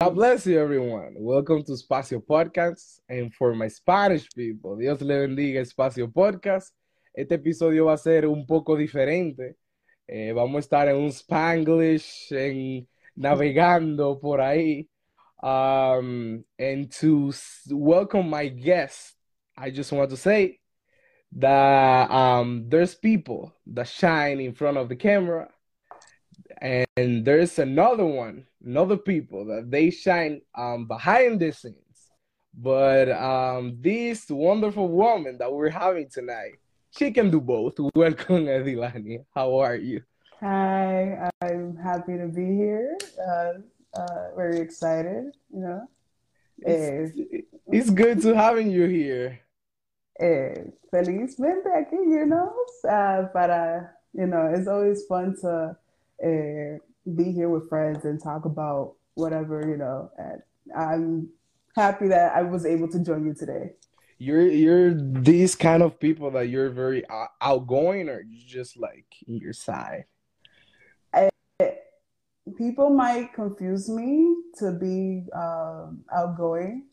God bless you, everyone. Welcome to Espacio Podcast. And for my Spanish people, Dios le bendiga Espacio Podcast. Este episodio va a ser un poco diferente. Eh, vamos a estar en un Spanglish, en navegando por ahí. Um, and to welcome my guest, I just want to say that um, there's people that shine in front of the camera and there's another one another people that they shine um, behind the scenes. But um, this wonderful woman that we're having tonight she can do both. Welcome Edilania how are you? Hi i'm happy to be here. Uh, uh, very excited you know? It's, eh, it's good to having you here. Eh, felizmente aquí you know? Uh, para you know it's always fun to and be here with friends and talk about whatever, you know. And I'm happy that I was able to join you today. You're you're these kind of people that you're very outgoing, or you just like your side. I, people might confuse me to be um, outgoing,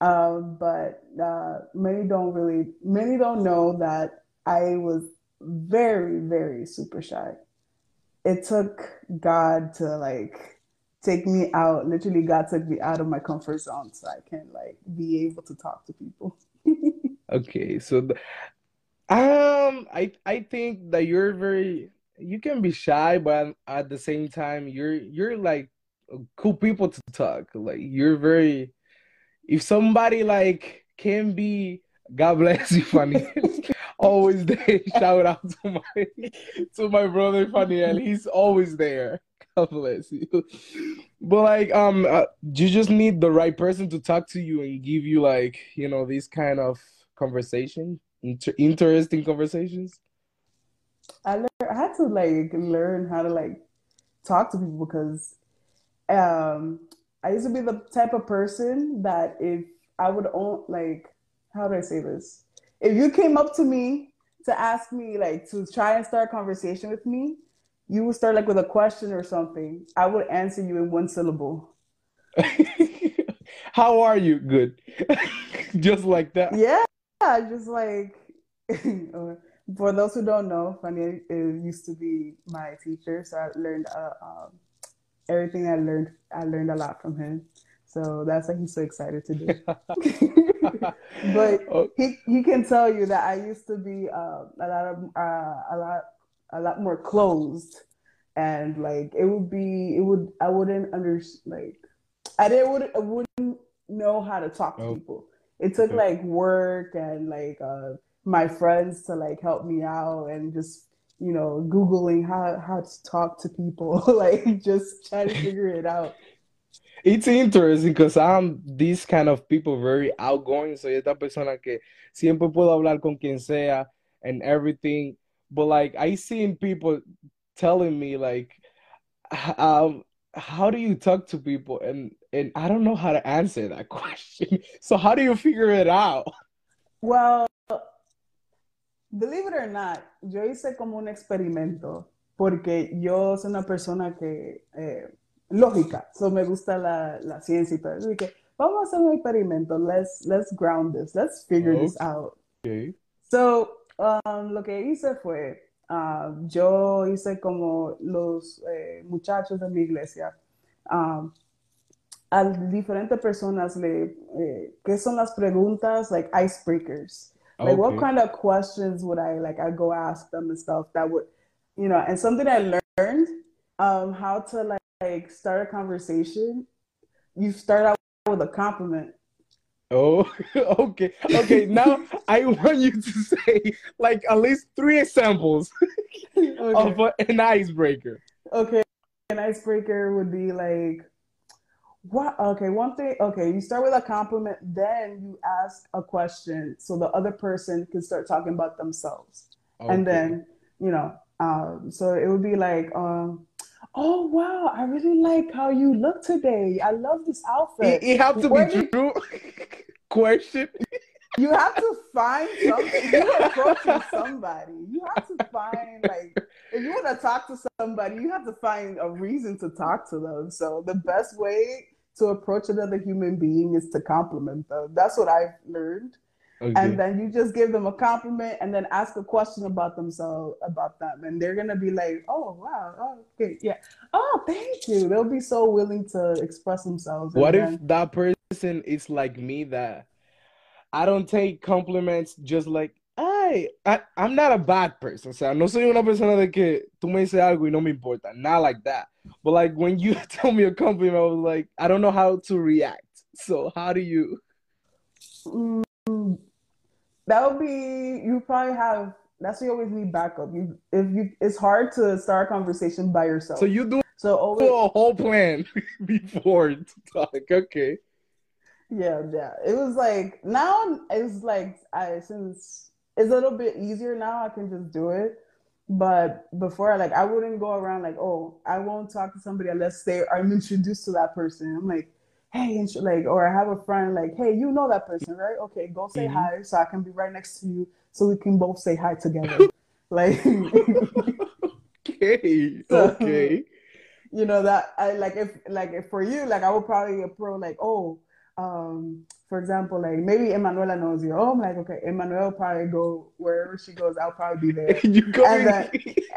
um, but uh, many don't really many don't know that I was very very super shy it took God to like take me out. Literally, God took me out of my comfort zone so I can like be able to talk to people. okay, so the, um, I I think that you're very you can be shy, but at the same time, you're you're like cool people to talk. Like you're very if somebody like can be God bless you, funny. Always there. Shout out to my to my brother Faniel. He's always there. God bless you. But like, um, uh, you just need the right person to talk to you and give you like, you know, these kind of conversation, inter- interesting conversations. I learned, I had to like learn how to like talk to people because um I used to be the type of person that if I would own like how do I say this? If you came up to me to ask me like to try and start a conversation with me, you would start like with a question or something. I would answer you in one syllable. How are you? Good. just like that. Yeah, just like for those who don't know, Fanny used to be my teacher, so I learned uh, um, everything I learned. I learned a lot from him. So that's why he's so excited to do. but oh. he he can tell you that I used to be uh, a lot of uh, a lot a lot more closed, and like it would be it would I wouldn't under like I didn't would I wouldn't know how to talk to oh. people. It took like work and like uh, my friends to like help me out and just you know googling how how to talk to people like just trying to figure it out it's interesting because I'm this kind of people, very outgoing. Soy esta persona que siempre puedo hablar con quien sea and everything. But like I seen people telling me like, um, how do you talk to people? And and I don't know how to answer that question. So how do you figure it out? Well, believe it or not, yo hice como un experimento porque yo soy una persona que eh, lógica. So me gusta la, la ciencia y todo. Así que vamos a hacer un experimento. Let's, let's ground this. Let's figure okay. this out. Okay. So, um, lo que hice fue, uh, yo hice como los eh, muchachos de mi iglesia. Um, a diferentes personas le, eh, ¿qué son las preguntas? Like icebreakers. Like, okay. what kind of questions would I, like, I go ask them and stuff that would, you know, and something I learned, um, how to, like, like start a conversation, you start out with a compliment. Oh, okay. Okay, now I want you to say like at least three examples okay. of a, an icebreaker. Okay, an icebreaker would be like, what? Okay, one thing. Okay, you start with a compliment, then you ask a question so the other person can start talking about themselves, okay. and then you know, um, so it would be like, um, oh wow, I really like how you look today. I love this outfit. It, it have to Where be did... true. Question. You have to find something. You're approaching somebody. You have to find like if you want to talk to somebody, you have to find a reason to talk to them. So the best way to approach another human being is to compliment them. That's what I've learned. Okay. And then you just give them a compliment and then ask a question about themselves, about them. And they're going to be like, oh, wow. Oh, okay. Yeah. Oh, thank you. They'll be so willing to express themselves. What if that person is like me that I don't take compliments just like, ay, I, I'm not a bad person. O sea, no soy una persona de que tú me dices algo y no me importa. Not like that. But like when you tell me a compliment, I was like, I don't know how to react. So how do you? Mm, that would be you probably have that's why you always need backup. You if you it's hard to start a conversation by yourself. So you do so always a whole plan before to talk. Okay. yeah, yeah. It was like now it's like I since it's a little bit easier now. I can just do it. But before, like I wouldn't go around like, oh, I won't talk to somebody unless they I'm introduced to that person. I'm like, hey, and sh- like, or I have a friend like, hey, you know that person, right? Okay, go say Mhm. hi so I can be right next to you so we can both say hi together. like, Okay. So- Okay. you know that I like if like if for you, like I would probably approach like, oh, um, for example, like maybe Emanuela knows you. Oh, I'm like, okay, Emanuela probably go wherever she goes, I'll probably be there. you go. And then-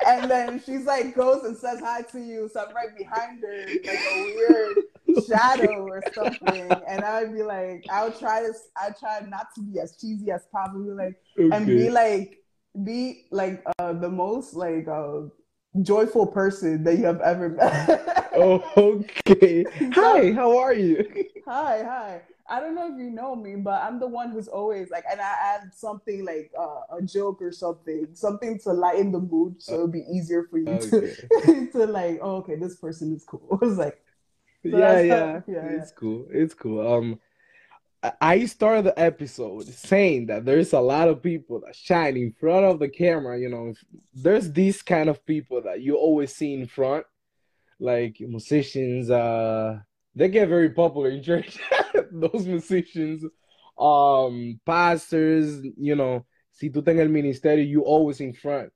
And then she's like goes and says hi to you, so I'm right behind her, like a weird shadow or something. And I'd be like, I would try to, I try not to be as cheesy as possible, like, and be like, be like uh, the most like uh, joyful person that you have ever met. Oh, okay. Hi, how are you? hi, hi. I don't know if you know me, but I'm the one who's always like, and I add something like uh, a joke or something, something to lighten the mood, so it'll be easier for you Okay. to to like, oh, okay, this person is cool. It's like, So Yeah, yeah. yeah, It's cool. It's cool. Um, I- started the episode saying that there's a lot of people that shine in front of the camera. You know, there's these kind of people that you always see in front, like musicians. Uh, they get very popular in church. Those musicians, um, pastors. You know, si tú en el ministerio, you always in front.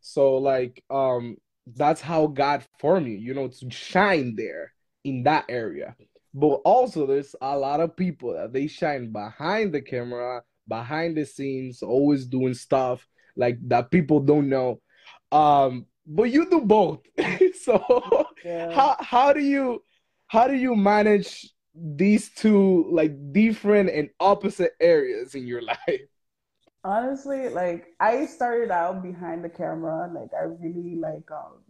So like, um, that's how God formed you. You know, to shine there in that area. But also, there's a lot of people that they shine behind the camera, behind the scenes, always doing stuff like that people don't know. Um, but you do both. so yeah. how how do you how do you manage these two like different and opposite areas in your life? Honestly, like I started out behind the camera, like I really like um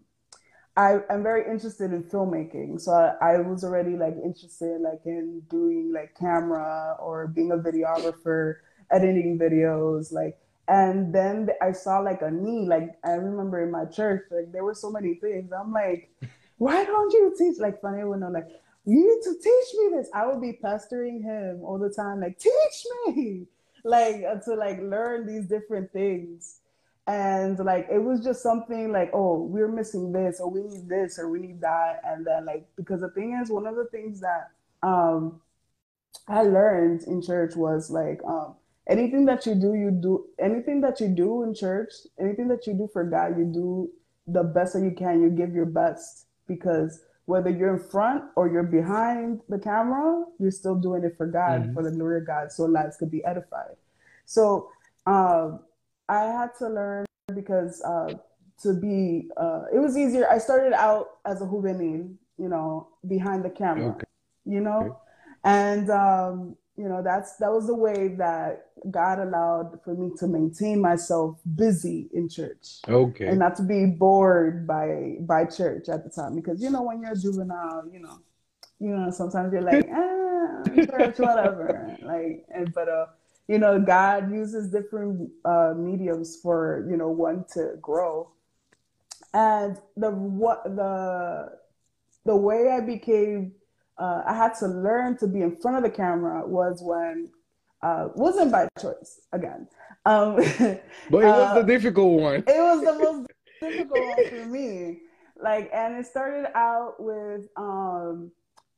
I I'm very interested in filmmaking. So I, I was already like interested like in doing like camera or being a videographer, editing videos, like and then I saw like a need, like I remember in my church, like there were so many things. I'm like, why don't you teach like Fanny when I'm like, you need to teach me this. I would be pestering him all the time, like, teach me like uh, to like learn these different things and like it was just something like oh we're missing this or we need this or we need that and then like because the thing is one of the things that um i learned in church was like um anything that you do you do anything that you do in church anything that you do for god you do the best that you can you give your best because whether you're in front or you're behind the camera, you're still doing it for God, Mhm. for the glory of God, so lives could be edified. So um, I had to learn because uh, to be, uh, it was easier. I started out as a juvenil, you know, behind the camera, Okay. you know, Okay. and um, you know that's that was the way that God allowed for me to maintain myself busy in church Okay. and not to be bored by by church at the time because you know when you're a juvenile you know you know sometimes you're like ah church whatever like and but uh you know god uses different uh mediums for you know one to grow and the what the the way i became uh, i had to learn to be in front of the camera was when uh wasn't by choice again um But it was Uh, the difficult one. it was the most difficult one for me. Like, and it started out with um,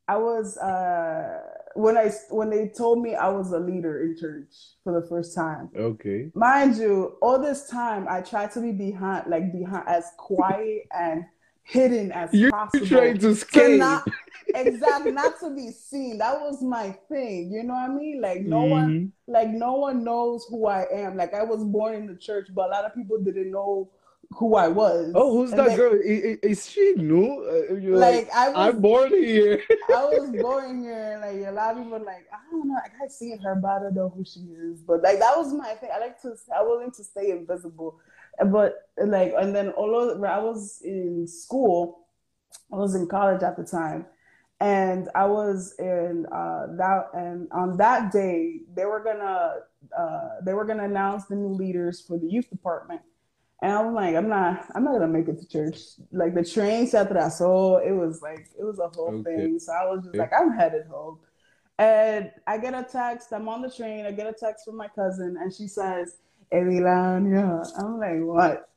I was uh when I when they told me I was a leader in church for the first time. Okay. Mind you, all this time I tried to be behind, like behind, as quiet and hidden as You're possible. trying to to escape. not exactly not to be seen. That was my thing. You know what I mean? Like no one Mhm. like no one knows who I am. Like I was born in the church, but a lot of people didn't know who I was. Oh, who's And that they- girl? I- I- Is she new? Uh, like, Like I was I'm born here. I was born here, and like a lot of people like, I don't know, like I seen her, but I don't know who she is. But like that was my thing. I like to, I wanted to stay invisible, but like, and then all when I was in school, I was in college at the time, and I was in uh, that, and on that day they were gonna, uh, they were gonna announce the new leaders for the youth department. And I'm like, I'm not, I'm not gonna make it to church. Like the train set that I saw, It was like, it was a whole Okay. thing. So I was just Okay. like, I'm headed home. And I get a text. I'm on the train. I get a text from my cousin, and she says, "Edilania." I'm like, what?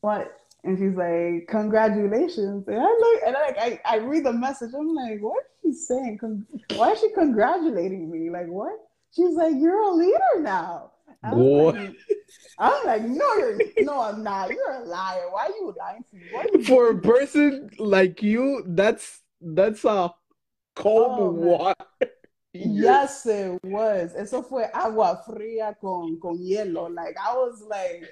What? And she's like, "Congratulations!" And I look, and I like, I, I read the message. I'm like, what is she saying? Con- Why is she congratulating me? Like, what? She's like, "You're a leader now." I'm What? like, I'm like, no, you're no, I'm not. You're a liar. Why are you lying to me? For a person like you, that's that's a cold Oh, water. Yes, it was. Eso fue agua fría con, con hielo. Like I was like,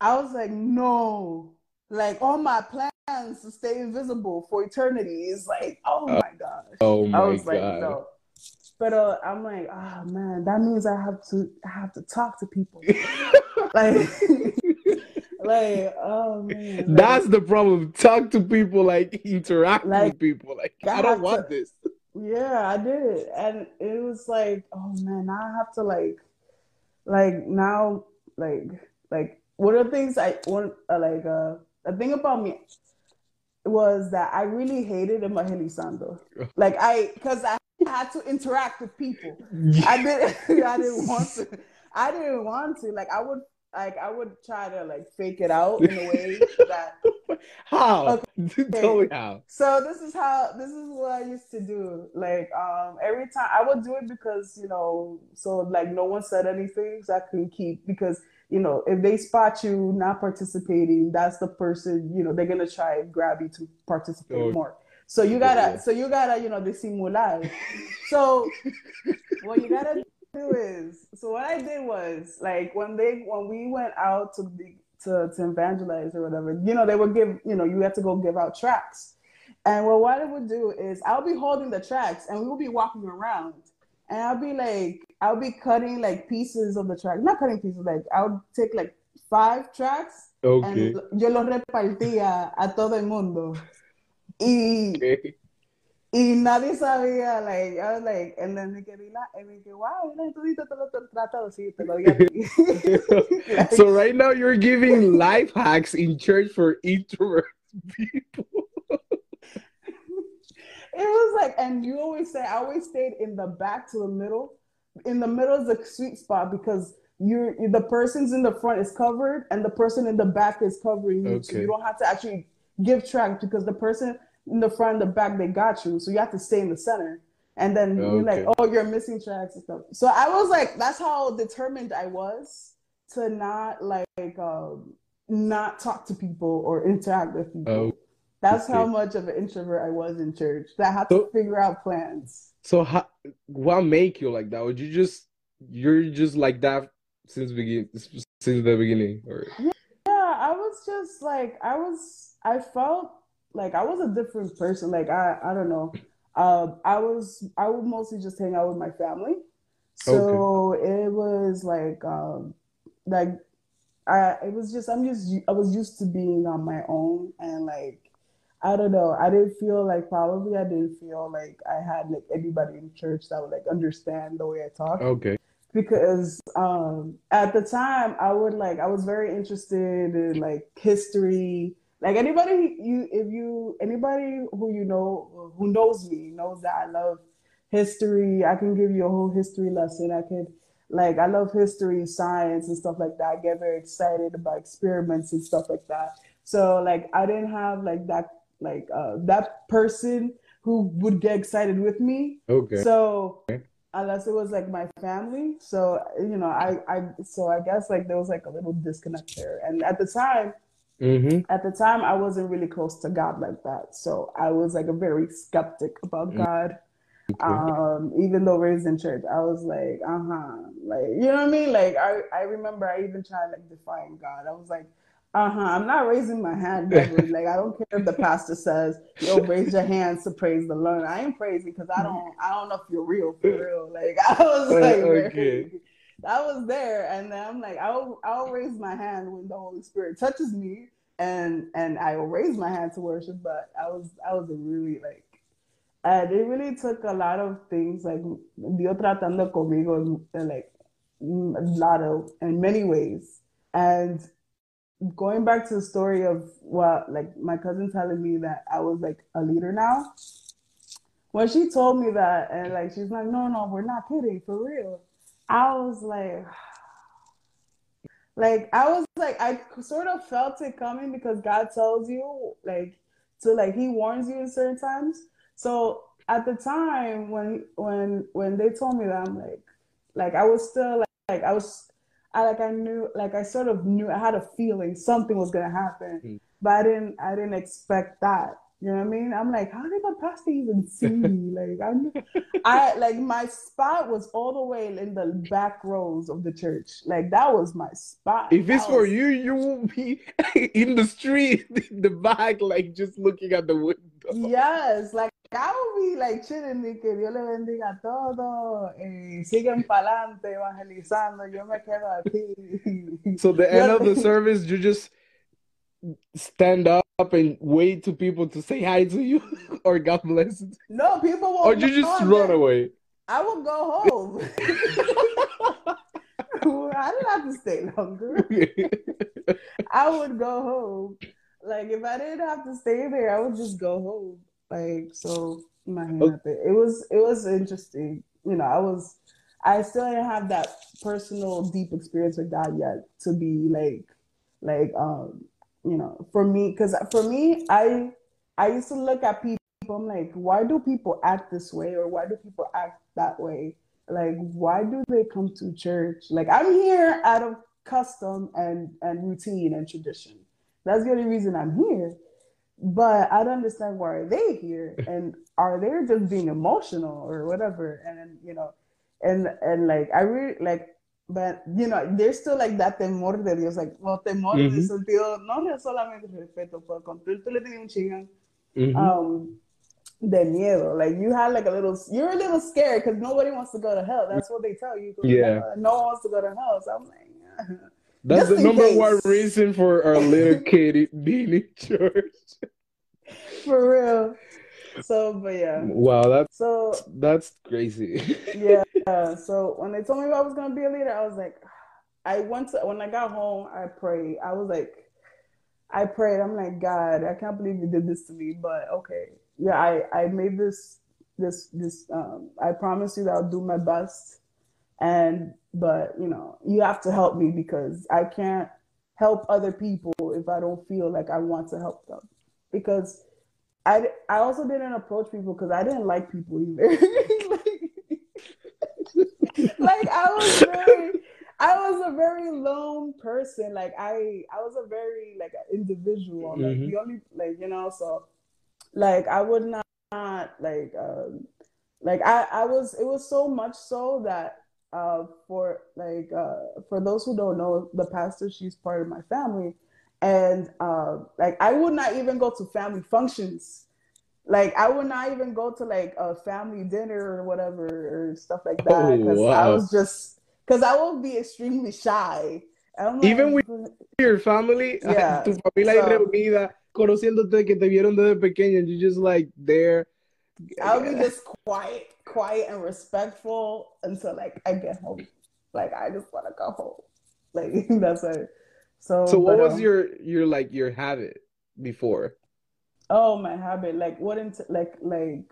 I was like, no. Like all my plans to stay invisible for eternity is like, oh uh, my gosh. Oh I my was like, god. no. But uh, I'm like, oh man, that means I have to I have to talk to people. like, like, oh man. Like, That's the problem. Talk to people, like interact Like, with people. Like I don't want to- this. Yeah, I did it. And it was like, oh man, now I have to like like now like like one of the things I want uh, like uh the thing about me was that I really hated evangelizando. Like I because I had to interact with people. I didn't I didn't want to. I didn't want to. Like I would like I would try to like fake it out in a way that How? Tell me how. so this is how this is what I used to do. Like um every time I would do it because you know so like no one said anything so I couldn't keep because you know if they spot you not participating that's the person you know they're gonna try and grab you to participate Oh. more. So you gotta so you gotta you know disimular. So what you gotta do is so what I did was like when they when we went out to the to, to evangelize or whatever, you know, they would give, you know, you have to go give out tracks. And well, what I would do is I'll be holding the tracks and we'll be walking around. And I'll be like, I'll be cutting like pieces of the track, not cutting pieces, like I'll take like five tracks Okay. and yo los repartía a todo el mundo. Y Okay. Y nadie sabía, like, I was like, and then me quedé la, and me quedé, wow, mira, tú te tratado, sí, te lo di. Like, So right now you're giving life hacks in church for introvert people. it was like, and you always say, I always stayed in the back to the middle. In the middle is the sweet spot because you're the person's in the front is covered and the person in the back is covering you. So you don't have to actually give track because the person in the front and the back, they got you. So you have to stay in the center. And then you're like, oh, you're missing tracks and stuff. So I was like, that's how determined I was to not like um not talk to people or interact with people. Oh, That's how much of an introvert I was in church. That I had to figure out plans. So how, what make you like that? Would you just you're just like that since begin since the beginning, or Yeah, was just like I was I felt like I was a different person. Like I I don't know. Um I was I would mostly just hang out with my family. So it was like um like I it was just I'm just I was used to being on my own and like I don't know. I didn't feel like probably I didn't feel like I had like anybody in church that would like understand the way I talk okay, because um at the time I would like I was very interested in like history. Like anybody you if you anybody who you know who knows me knows that I love history. I can give you a whole history lesson. I could like I love history, science and stuff like that. I get very excited about experiments and stuff like that. So like I didn't have like that like uh that person who would get excited with me. okay, So unless it was like my family, so you know, I I so I guess like there was like a little disconnect there. And at the time, Mm-hmm. At the time, I wasn't really close to God like that, so I was like a very skeptic about Mm. God. Um, even though raised in church, I was like, uh huh, like you know what I mean. Like I, I remember I even tried like defying God. I was like, uh huh, I'm not raising my hand like I don't care if the pastor says, yo, raise your hands to praise the Lord. I ain't praising because I don't, I don't know if you're real for real. Like I was Uh, like, okay. I was there, and then I'm like, I'll, I'll raise my hand when the Holy Spirit touches me, and and I will raise my hand to worship. But I was, I was really like and it really took a lot of things like Dios tratando conmigo like a lot of in many ways and going back to the story of what like my cousin telling me that I was like a leader now when she told me that and like she's like no no we're not kidding for real. I was like like I was like I sort of felt it coming because God tells you like to like he warns you in certain times. So at the time when when when they told me that I'm like like I was still like, like I was I like I knew like I sort of knew I had a feeling something was gonna happen, Mm. but I didn't I didn't expect that. You know what I mean? I'm like, how did my pastor even see me? Like I'm I like my spot was all the way in the back rows of the church. Like that was my spot. If it's That for was- you, you will be in the street, in the back, like just looking at the window. Yes, like I would be like chilling que Dios le bendiga a todo, eh, siguen pa'lante evangelizando, yo me quedo aquí. So the end of the service, you just stand up and wait to people to say hi to you or God bless, No, people will or you just run away. I would go home. I didn't have to stay longer. I would go home. Like if I didn't have to stay there, I would just go home. Like so, imagínate. It was it was interesting. You know, I was I still didn't have that personal deep experience with God yet to be like like um you know for me because for me I I used to look at people. I'm like, why do people act this way or why do people act that way? Like, why do they come to church? Like, I'm here out of custom and and routine and tradition. That's the only reason I'm here. But I don't understand why are they here and are they just being emotional or whatever? And then, you know, and and like I really like but you know, there's still like that temor de Dios, like well temor en el sentido, no solamente respeto, pero con tú, tú le tienes un chingan Mhm. um de miedo. Like you had like a little, you're a little scared because nobody wants to go to hell. That's what they tell you. Yeah. No one wants to go to hell. So I'm like. That's just the number case. one reason for our little kid being in church. for real. So, but yeah. Wow, that's So that's crazy. yeah. So when they told me I was gonna be a leader, I was like, I went to when I got home, I prayed. I was like, I prayed. I'm like, God, I can't believe you did this to me, but okay. Yeah, I I made this this this um I promise you that I'll do my best. And but you know, you have to help me because I can't help other people if I don't feel like I want to help them. Because I I also didn't approach people because I didn't like people either. like, like I was very I was a very lone person. Like I I was a very like individual. Like Mhm. the only like you know so like I would not like um like I I was it was so much so that uh for like uh for those who don't know the pastor she's part of my family and uh like I would not even go to family functions like I would not even go to like a family dinner or whatever or stuff like that Oh, because I was just because I would be extremely shy. I'm Even with Your family, Yeah, tu familia so- reunida, conociéndote que te vieron desde pequeña, and you just like there. I'll be just quiet, quiet and respectful until like I get home. Like I just want to go home. Like that's it. So, So what but, was um, your your like your habit before? oh my habit? Like what into like like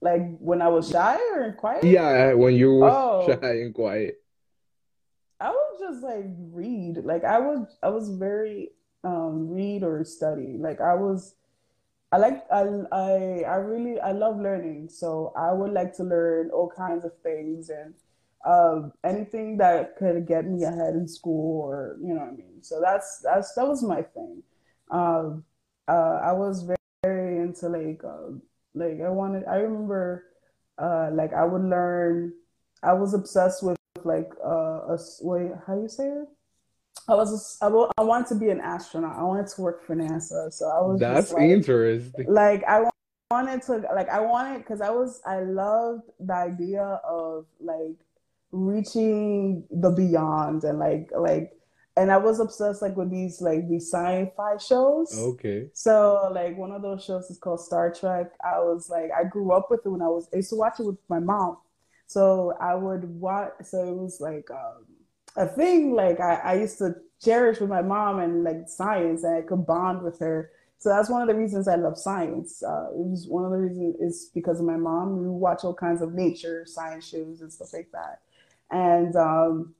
like when I was shy or quiet? Yeah, when you were Oh. shy and quiet. I would just like read. Like I was I was very um read or study. Like I was I like I I I really I love learning. So I would like to learn all kinds of things and of anything that could get me ahead in school or you know what I mean. So that's that's that was my thing. Um, uh, I was very, very into like uh, like I wanted. I remember uh, like I would learn. I was obsessed with like uh, a wait. How you say it? I was I, I wanted to be an astronaut. I wanted to work for NASA. So I was That's like, interesting. Like I wanted to like I wanted because I was I loved the idea of like reaching the beyond and like like and I was obsessed like with these like these sci-fi shows. Okay. So like one of those shows is called Star Trek. I was like I grew up with it when I was I used to watch it with my mom. So I would watch. So it was like um, a thing like I, I used to cherish with my mom and like science, and I could bond with her. So that's one of the reasons I love science. Uh, it was one of the reasons is because of my mom. We watch all kinds of nature science shows and stuff like that. And um,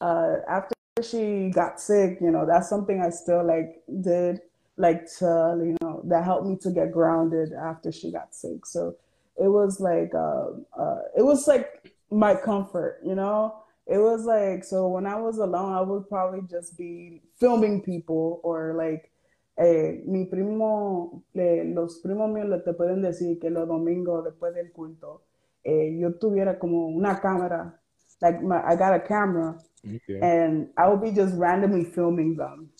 uh, after she got sick, you know, that's something I still like did, like to you know that helped me to get grounded after she got sick. So it was like uh, uh, it was like my comfort, you know. It was like so when I was alone, I would probably just be filming people or like eh, mi primo, los primos míos le te pueden decir que los domingos después del culto, eh, yo tuviera como una cámara, like my, I got a camera, okay. and I would be just randomly filming them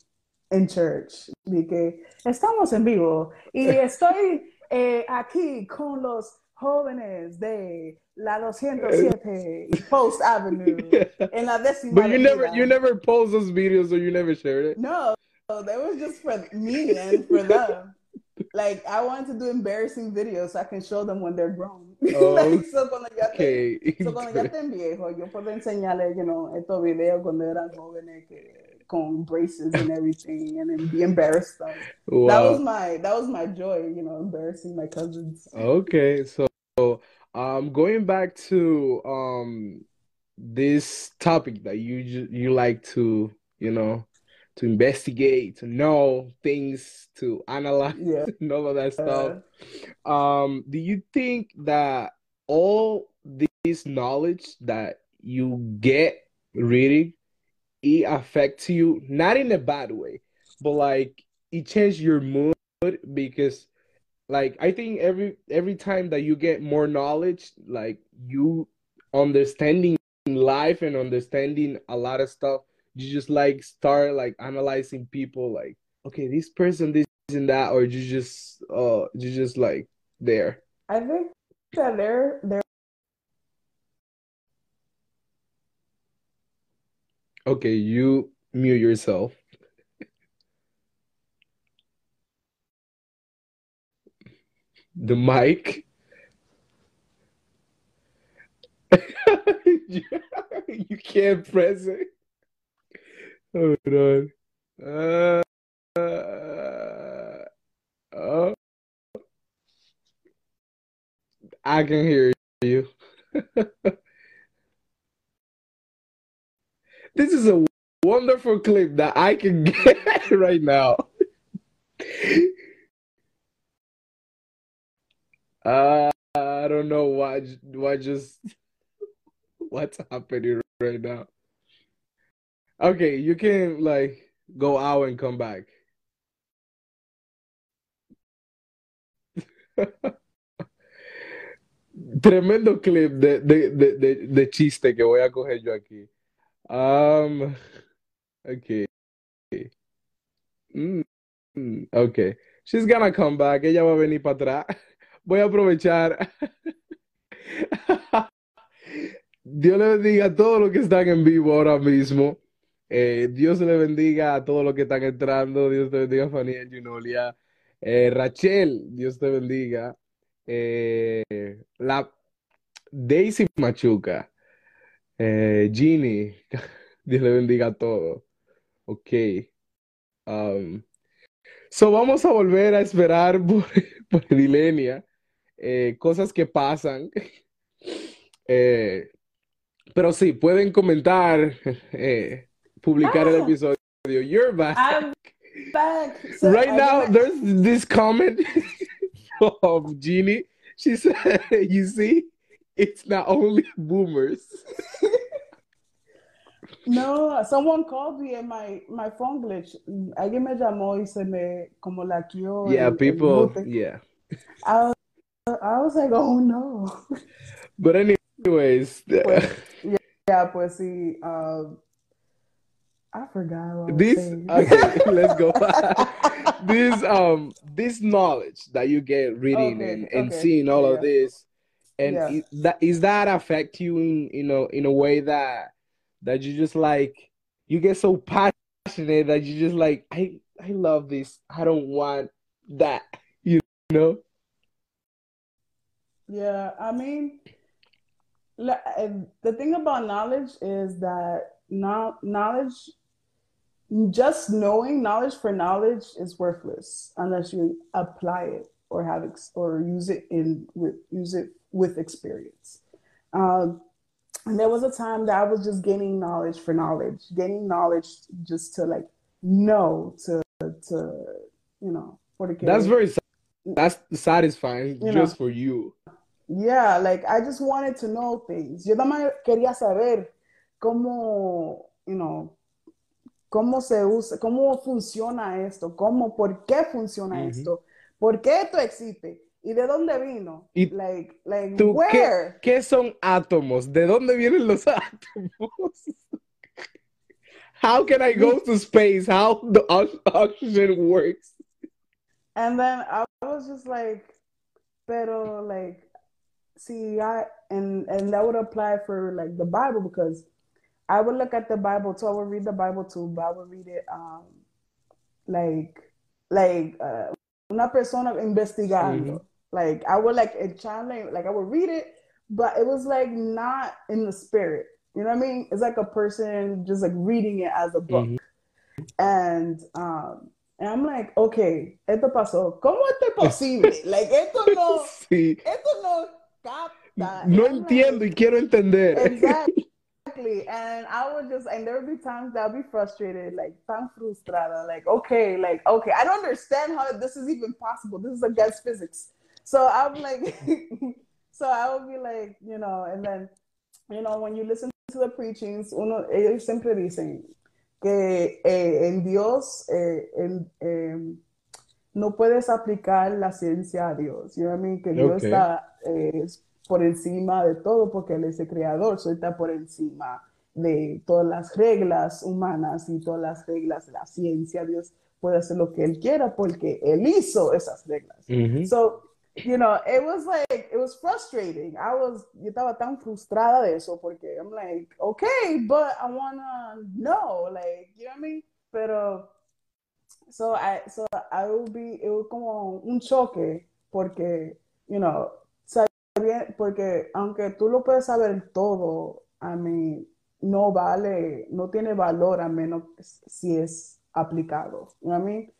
in church, porque estamos en vivo y estoy eh, aquí con los jóvenes de la eh. 207 y Post Avenue en la décima. But you never, you never post those videos or you never shared it. No, that was just for me and for them. like I wanted to do embarrassing videos so I can show them when they're grown. Oh, like, so cuando ya okay. te, so cuando ya estén viejos, yo puedo enseñarles, you know, estos videos cuando eran jóvenes que con braces and everything and then be embarrassed. Wow. That was my that was my joy, you know, embarrassing my cousins. Okay, so um going back to um this topic that you you like to, you know, to investigate, to know things, to analyze yeah. and all of that stuff. Uh, um, do you think that all this knowledge that you get reading it affects you not in a bad way, but like it changes your mood because like I think every every time that you get more knowledge, like you understanding life and understanding a lot of stuff you just like start like analyzing people like okay this person this and that or you just uh you just like there. I think that they're they're okay you mute yourself the mic you can't press it Hold on. Uh, uh, uh, I can hear you. this is a wonderful clip that I can get right now. I don't know why what just what's happening right now. Okay, you can like go out and come back. Tremendo clip de, de, de, de chiste que voy a coger yo aquí. Um, okay. Mm, mm, okay. She's gonna come back. Ella va a venir para atrás. Voy a aprovechar. Dios le bendiga a todos los que están en vivo ahora mismo. Eh, Dios le bendiga a todos los que están entrando. Dios te bendiga, Fanny Junolia. Eh, Rachel, Dios te bendiga. Eh, la Daisy Machuca. Eh, Ginny, Dios le bendiga a todos. Ok. Um, so vamos a volver a esperar por, por Dilenia. Eh, cosas que pasan. Eh, pero sí, pueden comentar eh, publicar ah, el episodio. You're back. I'm back. So right now, there's this comment of Jeannie. She said, "You see, it's not only boomers. No, someone called me and my, my phone glitched. Alguien me llamó y se me como laqueó. Yeah, people. Yeah. I was, I was like, oh no. But anyways, Pues, yeah, pues sí. Um, I forgot what I was this okay, let's go. this um this knowledge that you get reading Okay, and, and okay, seeing all of this and Yeah. is that is that affect you in you know in a way that that you just like you get so passionate that you just like I I love this I don't want that you know Yeah, I mean, the thing about knowledge is that no, knowledge, just knowing knowledge for knowledge is worthless unless you apply it or have ex- or use it in with use it with experience. Um, and there was a time that I was just gaining knowledge for knowledge, gaining knowledge just to like know to to you know porque that's very that's satisfying You just know. for you Yeah, like I just wanted to know things. Yo también quería saber cómo, you know, cómo se usa, cómo funciona esto, cómo, por qué funciona esto, por qué esto existe y de dónde vino. Y like, like tú where? ¿Qué son átomos? ¿De dónde vienen los átomos? How can I go to space? How the ox- oxygen works? And then I was just like, pero like, see, I and and that would apply for like the Bible because I would look at the Bible too. I would read the Bible too, but I would read it um like like uh, una persona investigando. Like I would like it challenge, like I would read it, but it was like not in the spirit. You know what I mean? It's like a person just like reading it as a book. Mhm. And um and I'm like, okay, esto pasó. ¿Cómo esto es posible? like esto no, Sí. esto no capta. No And entiendo y quiero entender. Exactly. And I would just, and there would be times that I'd be frustrated, like tan frustrada, like, okay, like, okay, I don't understand how this is even possible. This is against physics. So I'm like, so I would be like, you know, and then, you know, when you listen to the preachings, uno, ellos siempre dicen que eh, en Dios, eh, en, eh, no puedes aplicar la ciencia a Dios. I mean? Que Dios está eh, por encima de todo porque Él es el creador. So, está por encima de todas las reglas humanas y todas las reglas de la ciencia. Dios puede hacer lo que Él quiera porque Él hizo esas reglas. So, you know, it was like, it was frustrating. I was, yo estaba tan frustrada de eso porque I'm like, okay, but I wanna know, like, you know what I mean? Pero, so I, so I would be, it was como un choque porque, you know, sabía- porque aunque tú lo puedes saber todo, I mean, no vale, no tiene valor a menos si es aplicado, you know what I mean?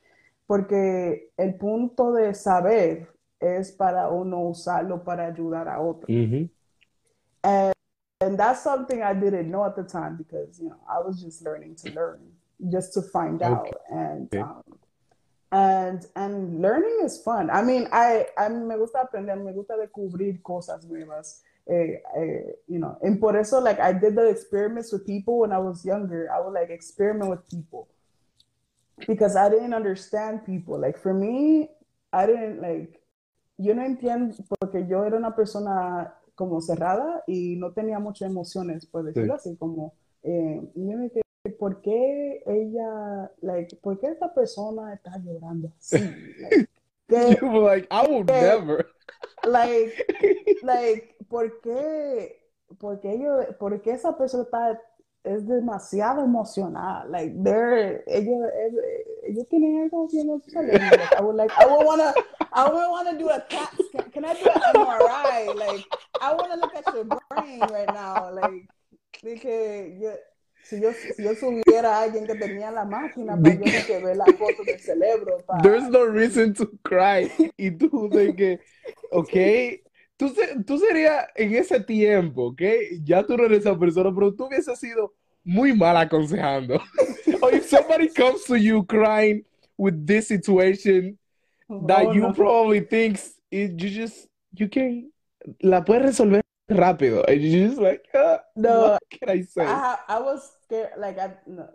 Porque el punto de saber es para uno usarlo para ayudar a otro. Mhm. And, and that's something I didn't know at the time because, you know, I was just learning to learn, just to find out. And, Okay. um, and, and learning is fun. I mean, I, mí me gusta aprender, me gusta descubrir cosas nuevas. Eh, eh, you know, and por eso, like, I did the experiments with people when I was younger. I would, like, experiment with people because I didn't understand people. Like, for me, I didn't, like, yo no entiendo, porque yo era una persona como cerrada y no tenía muchas emociones, por decirlo así, como, eh, yo me quedé, ¿por qué ella, like, por qué esta persona está llorando así? Like, ¿qué- You were like, I would Eh, never. like, like, ¿por qué, por qué yo, por qué esa persona está, es demasiado emocional? Like, they're, ellos, ellos, ellos tienen algo bien. Like, I would like, I would wanna, I would wanna do a CAT scan. Can I do an MRI? Like, I wanna look at your brain right now. Like, que yo, si yo, si yo subiera a alguien que tenía la máquina para yo de que ver la foto del cerebro. para- There's no reason to cry. Y tú de que, ok, tú, tú serías en ese tiempo, ok, ya tú no eres esa persona, pero tú hubieses sido muy mal aconsejando. or if somebody comes to you crying with this situation that Oh, you no. probably thinks it, you just, you can, la puedes resolver rápido. And you're just like, uh, No, what can I say? I I was scared. Like I, no.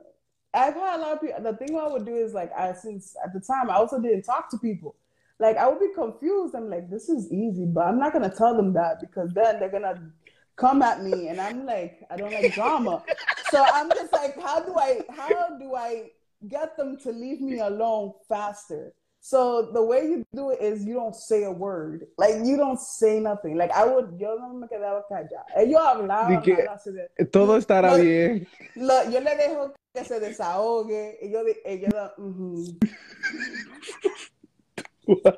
I've had a lot of people. The thing I would do is like I since at the time I also didn't talk to people. Like I would be confused. I'm like, this is easy, but I'm not gonna tell them that because then they're gonna come at me, and I'm like, I don't like drama. so I'm just like, how do I how do I get them to leave me alone faster? So the way you do it is you don't say a word. Like you don't say nothing. Like I would, yo no me quedaba callada. Eh, Ellos hablaban, que- hablaban de- Todo estará No. bien. lo- yo le dejo que se desahogue. Y yo, ella eh, ujú.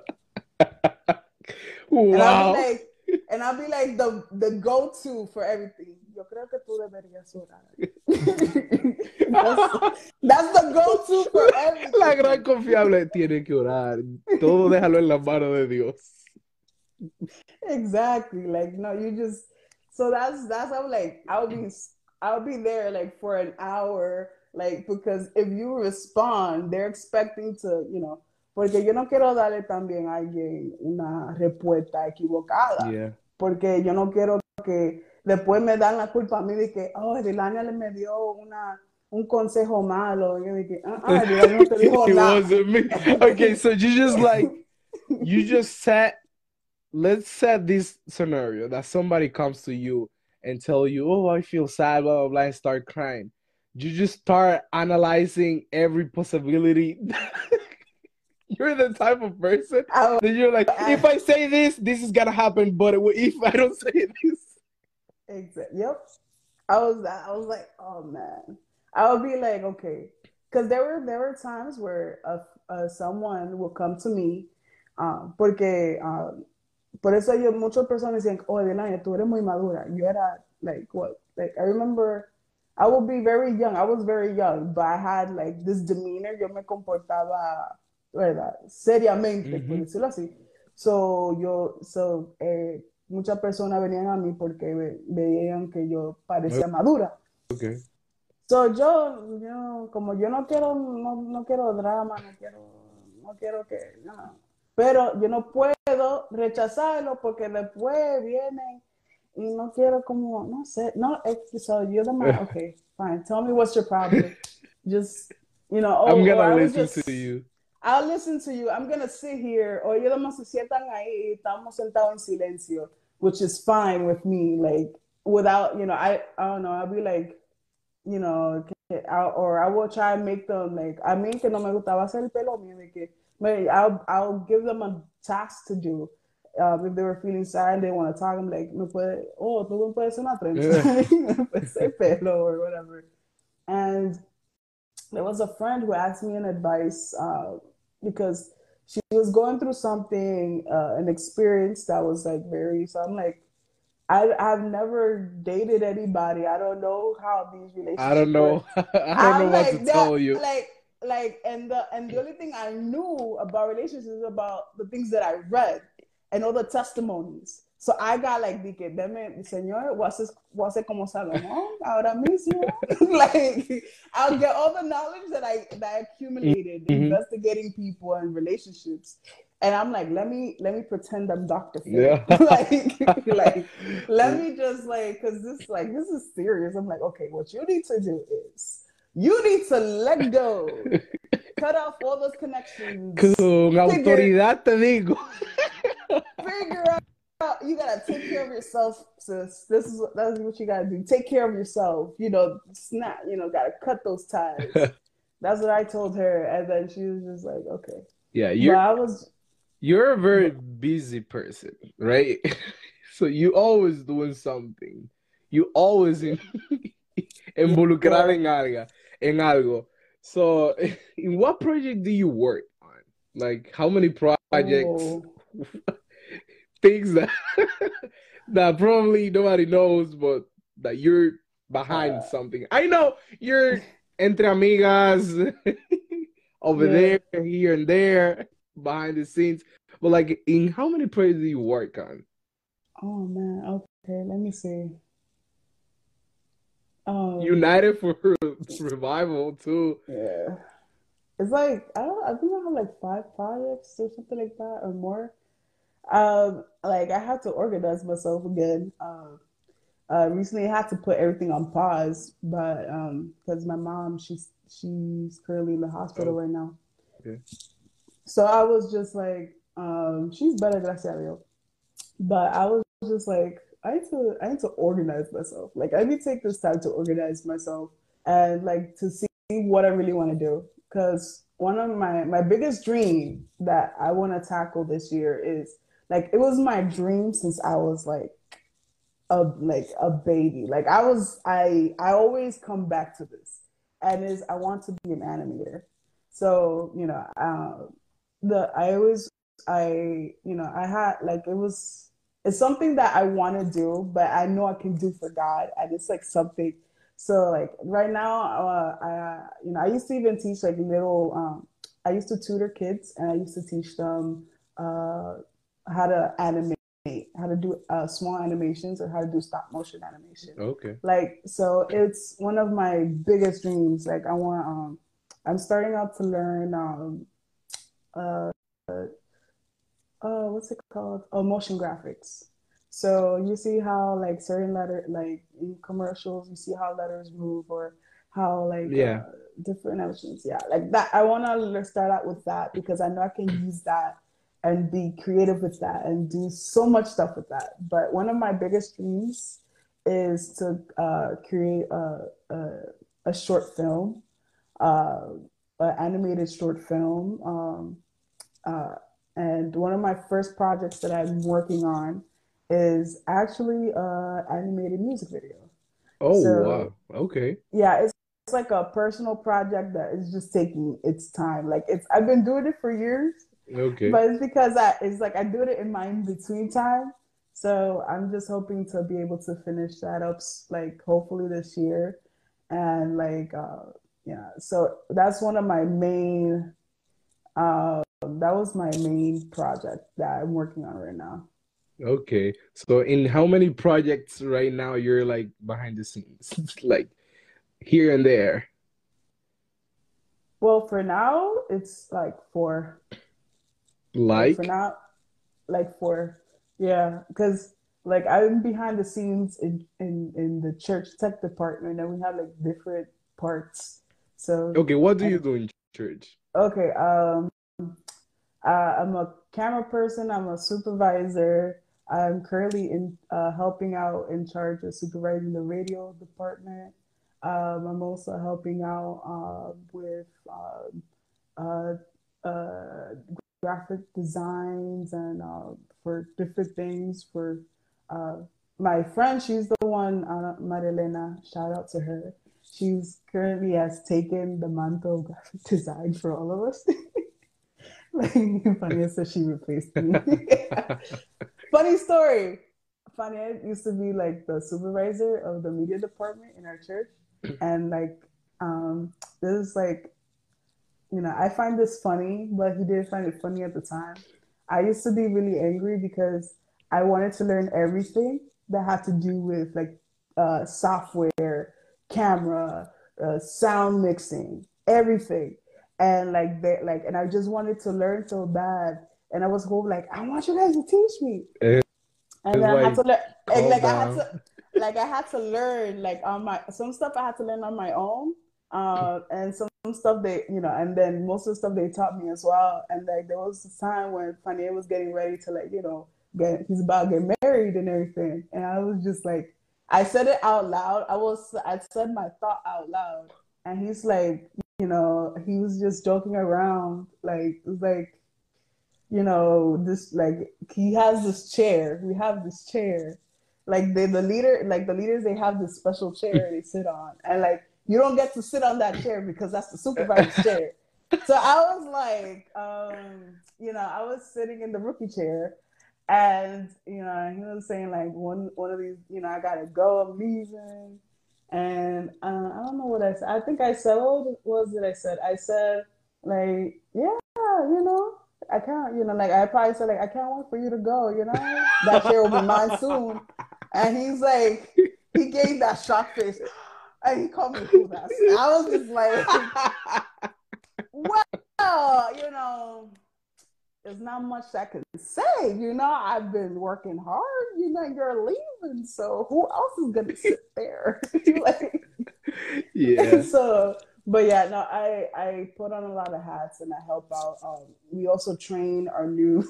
And I'll wow. be like, and I'll be like the, the go-to for everything. Yo creo que tú deberías orar. that's, that's the go-to for everything. La gran confiable tiene que orar. Todo déjalo en la mano de Dios. Exactly. Like, no, you just so that's that's how like I'll be I'll be there like for an hour, like because if you respond, they're expecting to, you know, porque yo no quiero darle también a alguien una respuesta equivocada, Yeah. porque yo no quiero que después me dan la culpa a mí de que, oh, Dilania le me dio una un consejo malo. Y yo dije, ah, ah, no te dijo nada. Okay, so you just like you just set let's set this scenario that somebody comes to you and tell you, Oh, I feel sad, blah blah blah, and start crying. You just start analyzing every possibility. You're the type of person I that you're like, if I say this, this is gonna happen, but if I don't say this, Exactly. Yep. I was I was like, oh man. I would be like, okay, because there were there were times where uh, uh, someone will come to me, um, porque um, por eso yo muchas personas decían, oh, Delania, tú eres muy madura. Yo era like what? Like I remember, I would be very young. I was very young, but I had like this demeanor. Yo me comportaba, verdad, seriamente, por Ujú. decirlo así. So yo, so eh, muchas personas venían a mí porque ve- veían que yo parecía madura. okay. So yo, yo, como yo no quiero, no, no quiero drama, no quiero, no quiero que, no. Pero yo no puedo rechazarlo porque después vienen y no quiero como, no sé, no, so you're the man, okay, fine, tell me what's your problem. Just, you know, oh, I'm gonna listen just- to you. I'll listen to you. I'm gonna sit here. O ellos nomás se sientan ahí y estamos sentados en silencio, which is fine with me. Like without, you know, I I don't know. I'll be like, you know, I- or I will try and make them like. I mean, que no me gustaba hacer el pelo mío. De que, I'll I'll give them a task to do. Um, if they were feeling sad and they want to talk, I'm like, me puede, oh, tú me puedes hacer una trenza, me puedes hacer pelo or whatever. And there was a friend who asked me an advice uh, because she was going through something, uh, an experience that was like very. So I'm like, I I've never dated anybody. I don't know how these relationships. I don't know. I don't I'm know what like to that- tell you. Like like and the and the only thing I knew about relationships is about the things that I read and all the testimonies. So I got like, dije, deme, señor, was it como Salomón ahora mismo? like, I'll get all the knowledge that I that I accumulated Mhm. investigating people and relationships, and I'm like, let me let me pretend I'm Dr. Phil. Yeah. like, like, let me just like, cause this like this is serious. I'm like, okay, what you need to do is you need to let go, cut off all those connections, Con autoridad te digo. figure out you gotta take care of yourself, sis. This is what that's what you gotta do. Take care of yourself. You know, snap. You know, gotta cut those ties. that's what I told her, and then she was just like, okay. Yeah, you're I was you're a very busy person, right? So you always doing something. You always in, involucrada en algo, en algo. So, in what project do you work on? Like, how many projects? oh, Things that that probably nobody knows, but that you're behind Uh, something. I know you're entre amigas over Yeah. there, here and there, behind the scenes. But like, in how many projects do you work on? oh man. Okay, let me see. Um, United for Revival too. Yeah. It's like I don't I think I have like five projects or something like that or more. Um, like I have to organize myself again. Um, uh, recently I had to put everything on pause, but because um, my mom, she's she's currently in the hospital oh. right now. Okay. So I was just like, um, she's better, a Dios. But I was just like, I need to I need to organize myself. Like I need to take this time to organize myself and like to see what I really want to do. Because one of my my biggest dream that I want to tackle this year is like it was my dream since I was like a like a baby. Like I was I I always come back to this. And is I want to be an animator. So, you know, uh, the I always I you know, I had like it was it's something that I want to do, but I know I can do for God and it's like something so like right now uh, I you know, I used to even teach like little um I used to tutor kids and I used to teach them uh how to animate how to do uh, small animations or how to do stop motion animation. Okay. Like so, it's one of my biggest dreams. Like I want, um, I'm starting out to learn, um, uh, uh, what's it called? Oh, motion graphics. So you see how like certain letter, like in commercials, you see how letters move or how like yeah uh, different emotions. Yeah, like that. I want to start out with that because I know I can use that and be creative with that and do so much stuff with that. But one of my biggest dreams is to uh, create a, a, a, short film, uh, an animated short film. Um, uh, and one of my first projects that I'm working on is actually an animated music video. Oh, so, wow. Okay. Yeah, it's, it's like a personal project that is just taking its time. Like it's I've been doing it for years Okay. But it's because I it's like I do it in my in between time. So I'm just hoping to be able to finish that up like hopefully this year. And like uh yeah, so that's one of my main uh that was my main project that I'm working on right now. Okay. So in how many projects right now you're like behind the scenes? like here and there? Well, for now it's like four. Like for now, like for yeah, because like I'm behind the scenes in, in in the church tech department, and we have like different parts. So okay, what do you do in church? Okay, um, uh, I'm a camera person. I'm a supervisor. I'm currently in uh, helping out in charge of supervising the radio department. Um, I'm also helping out uh, with um, uh, uh, graphic designs and uh, for different things for uh, my friend she's the one uh, marilena shout out to her. She's currently has taken the mantle of graphic design for all of us. Like Vanessa, she replaced me. Funny story. Fania used to be like the supervisor of the media department in our church. And like um this is like you know, I find this funny, but he didn't find it funny at the time. I used to be really angry because I wanted to learn everything that had to do with like uh, software, camera, uh, sound mixing, everything. And like they like, and I just wanted to learn so bad. And I was home like, I want you guys to teach me. and then I had to learn. Like down. I had to, like I had to learn like on my some stuff I had to learn on my own. Uh, and some stuff they, you know, and then most of the stuff they taught me as well. And like there was a time when Fania was getting ready to like, you know, get he's about to get married and everything. And I was just like, I said it out loud. I was I said my thought out loud. And he's like, you know, he was just joking around. Like it like, you know, this like he has this chair. We have this chair. Like they the leader, like the leaders, they have this special chair they sit on. And like you don't get to sit on that chair because that's the supervisor's chair. So I was like, um, you know, I was sitting in the rookie chair and you know, he was saying like one one of these, you know, I gotta go, I'm leaving. And uh, I don't know what I said. I think I said, what was it I said? I said, like, yeah, you know, I can't, you know, like I probably said, like, I can't wait for you to go, you know, that chair will be mine soon. And he's like, he gave that shock face and he called me Judas. I was just like, well, you know, there's not much I can say. You know, I've been working hard. You know, you're leaving, so who else is gonna sit there? like, Yeah. so, but yeah, no, I I put on a lot of hats and I help out. Um, we also train our new.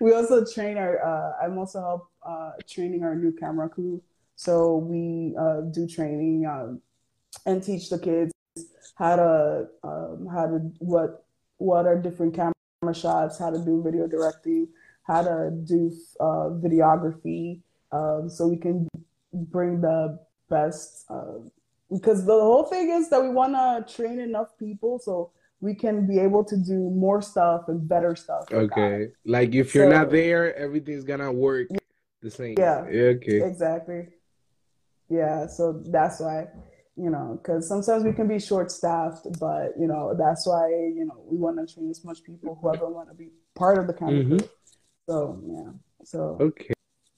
we also train our. Uh, I'm also help uh, training our new camera crew. So we uh, do training um, and teach the kids how to um, how to what what are different camera shots, how to do video directing, how to do uh, videography, um, so we can bring the best. Uh, because the whole thing is that we want to train enough people so we can be able to do more stuff and better stuff. Okay. Like if you're not there, everything's gonna work the same. Yeah. Okay. Exactly. Yeah, so that's why, you know, because sometimes we can be short staffed, but you know, that's why, you know, we want to train as much people whoever want to be part of the Mhm. crew. So yeah. So Okay.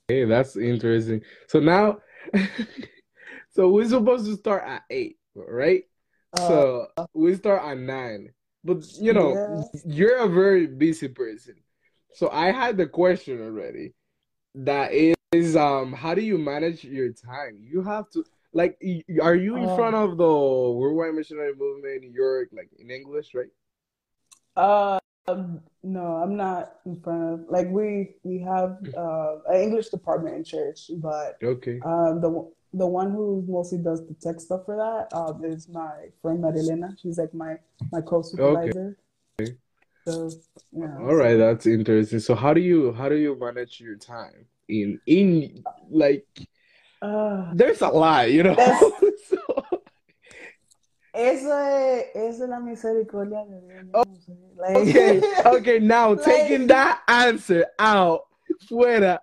Hey, that's interesting. So now, so we're supposed to start at eight, right? uh, So we start at nine. But you know, Yeah. you're a very busy person. So I had the question already. That is, um, how do you manage your time? You have to like, are you in Oh. front of the Worldwide Missionary Movement in New York, like in English, right? uh, no, I'm not in front of like we we have uh an English department in church, but Okay. um the the one who mostly does the tech stuff for that um is my friend Marilena. She's like my my co-supervisor. So yeah. All right, that's interesting. So how do you how do you manage your time in in like Uh, there's a lot, you know? So, Eso es, eso es la misericordia de Dios. yo. Like- okay, okay, now Like- taking that answer out, fuera,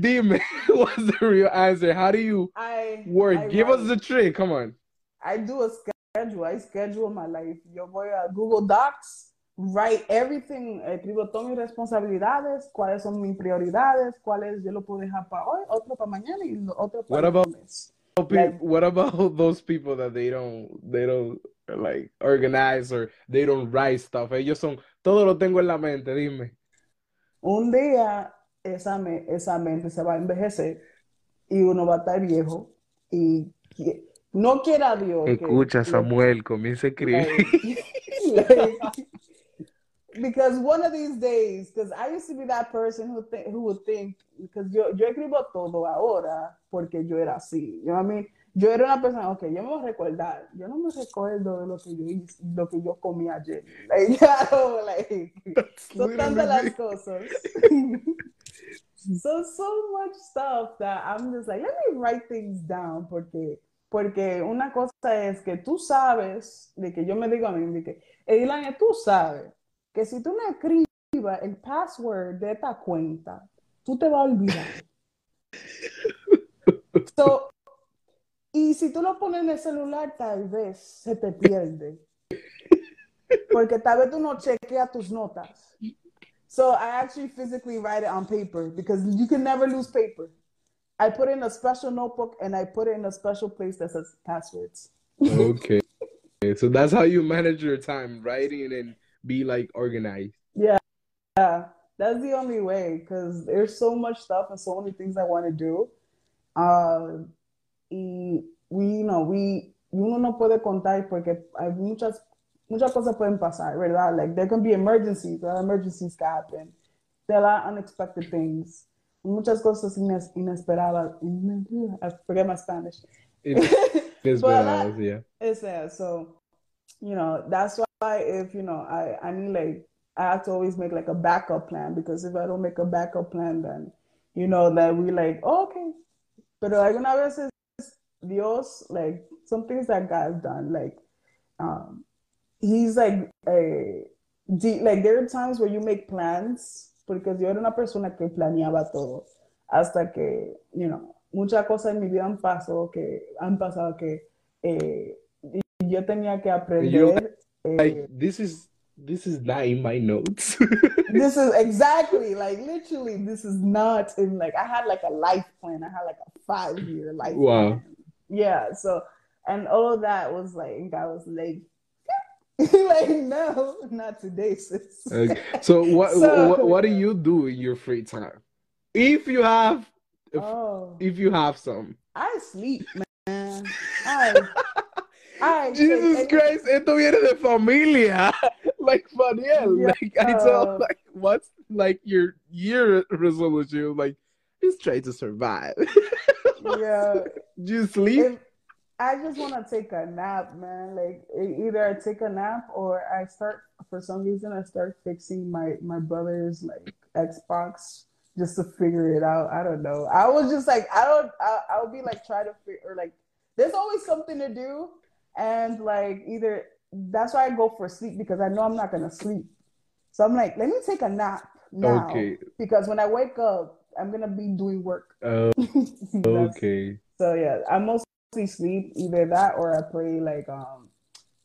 dime, what's the real answer? How do you I work? I Give us the trick. Come on. I do a schedule. I schedule my life. Yo voy a Google Docs, write everything, escribo todas mis responsabilidades, cuáles son mis prioridades, cuáles yo lo puedo dejar para hoy, otro para mañana y otro What para el about- lunes. Pe- What about those people that they don't they don't like organize or they don't write stuff? Ellos son todo lo tengo en la mente, dime. Un día esa, me- esa mente se va a envejecer y uno va a estar viejo y no quiera Dios Escucha, que- Samuel, comienza a escribir. Like, like, because one of these days, because I used to be that person who th- who would think, because yo, yo escribo todo ahora porque yo era así, you know what I mean? Yo era una persona, ok, yo me voy a recordar, yo no me recuerdo de lo que yo hice, lo que yo comí ayer. Like, no, like, son tantas las cosas. so, so much stuff that I'm just like, let me write things down porque, porque una cosa es que tú sabes, de que yo me digo a mí, de que, Edilania, tú sabes que si tú no escribas el password de esta cuenta, tú te vas a olvidar. So, y si tú lo pones en el celular, tal vez se te pierde. Porque tal vez tú no chequeas tus notas. So I actually physically write it on paper because you can never lose paper. I put it in a special notebook and I put it in a special place that says passwords. Okay. So that's how you manage your time, writing and be like organized. Yeah, Yeah. that's the only way because there's so much stuff and so many things I want to do. Uh, y we, you know, we, uno no puede contar porque hay muchas, muchas cosas pueden pasar, ¿verdad? Like there can be emergencies, there emergencies that happen. There are unexpected things. Muchas cosas ines- inesperadas. I forget my Spanish. It's But bananas, yeah. It's there. So, you know, that's why if, you know, I, I need like, I have to always make like a backup plan because if I don't make a backup plan, then, you know, that we like, oh, okay. Pero algunas veces, Dios, like, some things that God's done, like, um, he's like, a, like, there are times where you make plans, because yo era una persona que planeaba todo, hasta que, you know, muchas cosas en mi vida han pasado que, han pasado que, eh, yo tenía que aprender. Like this is this is not in my notes. this is exactly like literally this is not in like I had like a life plan. I had like a five year life Wow. plan. Yeah. So and all of that was like God was like like no, not today, sis. Okay. So what, So- what what do you do in your free time? If you have if, Oh, if you have some. I sleep, man. I, I Jesus take- Christ, esto viene de familia. Like Faniel. Yeah. Like I tell Uh, like what's like your year resolution? Like just try to survive. Yeah, Do you sleep? if I just want to take a nap, man. Like either I take a nap or I start for some reason I start fixing my my brother's like Xbox just to figure it out. I don't know. I was just like I don't. I, I'll be like try to figure or like there's always something to do, and like either that's why I go for sleep because I know I'm not gonna sleep. So I'm like, let me take a nap now Okay. because when I wake up, I'm gonna be doing work. Oh, That's- okay. so yeah, I mostly sleep either that or I play like um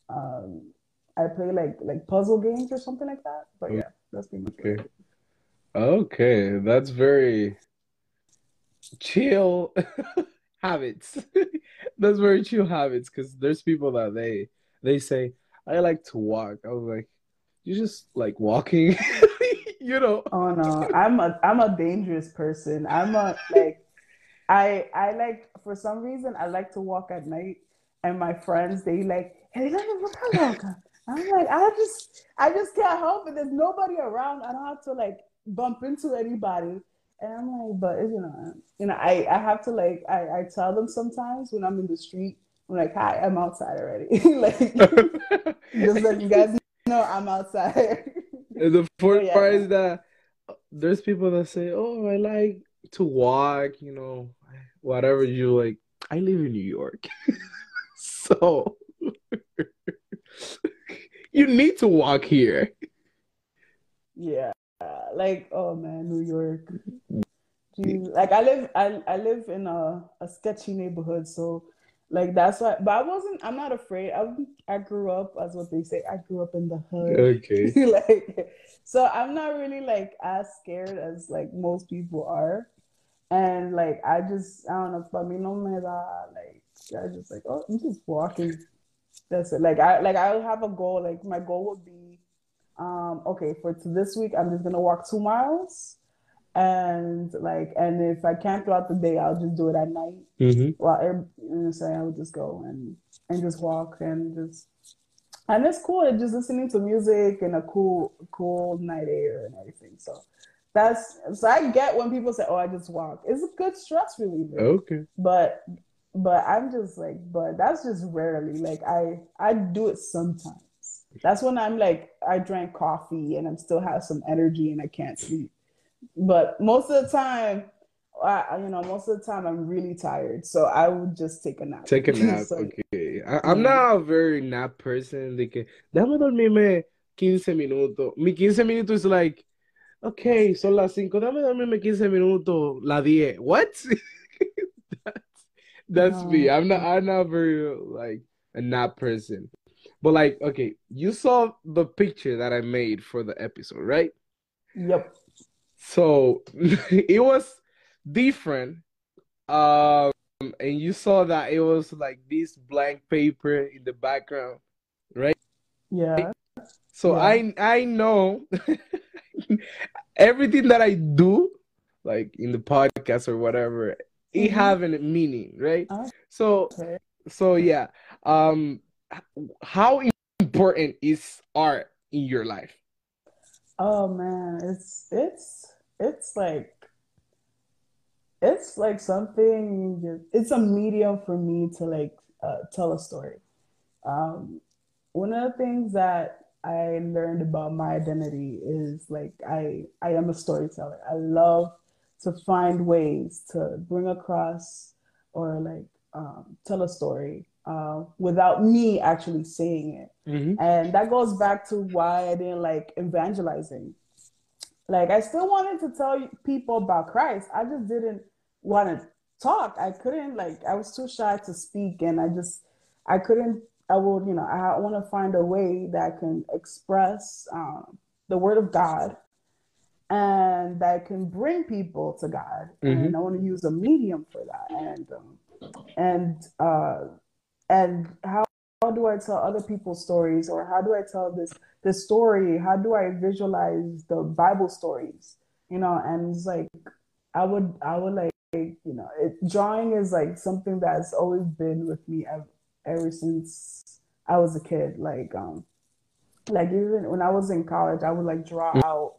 um I play like like puzzle games or something like that. But yeah, that's pretty much Okay. it. Okay, that's very chill habits. That's very true habits because there's people that they they say, I like to walk. I was like, you just like walking, you know? Oh no, I'm a I'm a dangerous person. I'm a like I I like for some reason I like to walk at night and my friends they like, hey, let me walk. I'm like, I just I just can't help it. There's nobody around. I don't have to like bump into anybody. And I'm like, but you know, you know, I, I have to like I, I tell them sometimes when I'm in the street, I'm like, hi, I'm outside already. like just let you guys know I'm outside. And the fourth yeah. part is that there's people that say, "Oh, I like to walk," you know, whatever you like. I live in New York, so you need to walk here. Yeah, like oh man, New York. Jeez. Like I live, I I live in a a sketchy neighborhood, so like that's why. But I wasn't. I'm not afraid. I I grew up as what they say. I grew up in the hood. Okay. like so I'm not really like as scared as like most people are. And like I just I don't know, for me no me da like I just like, oh I'm just walking. That's it. Like I like I have a goal. Like my goal would be um okay for this week I'm just gonna walk two miles and like and if I can't throughout the day I'll just do it at night. Mm-hmm. Well every, you know what I'm I would just go and and just walk and just and it's cool just listening to music and a cool cool night air and everything so that's so i get when people say oh i just walk it's a good stress reliever Okay. but but i'm just like but that's just rarely like i i do it sometimes that's when i'm like i drank coffee and i'm still have some energy and i can't sleep but most of the time I, you know most of the time i'm really tired so i would just take a nap Take a nap. So, Okay. I, I'm Yeah. not a very nap person. De que, déjame dormirme 15 minutos. Mi 15 minutos is like, okay, son las 5. Déjame dormirme 15 minutos. La 10. What? that's that's me. I'm not I'm not very like a nap person. But like, okay, you saw the picture that I made for the episode, right? yep So it was different. Um, and you saw that it was like this blank paper in the background, right? yeah So Yeah. I I know everything that I do, like in the podcast or whatever, it Mhm. have a meaning, right? Oh. So so yeah. Um, how important is art in your life? Oh man, it's it's it's like it's like something it's a medium for me to like uh, tell a story. Um, one of the things that I learned about my identity is like I I am a storyteller. I love to find ways to bring across or like um, tell a story uh, without me actually saying it. Mm-hmm. And that goes back to why I didn't like evangelizing. Like, I still wanted to tell people about Christ. I just didn't want to talk. I couldn't, like, I was too shy to speak. And I just, I couldn't, I would, you know, I want to find a way that I can express um, the word of God and that can bring people to God. And I want to use a medium for that. And, um, and, uh, and how do I tell other people's stories, or how do I tell this this story? How do I visualize the Bible stories? You know, and it's like I would I would like you know it, drawing is like something that's always been with me ever, ever since I was a kid. Like um like even when I was in college, I would like draw mm-hmm. out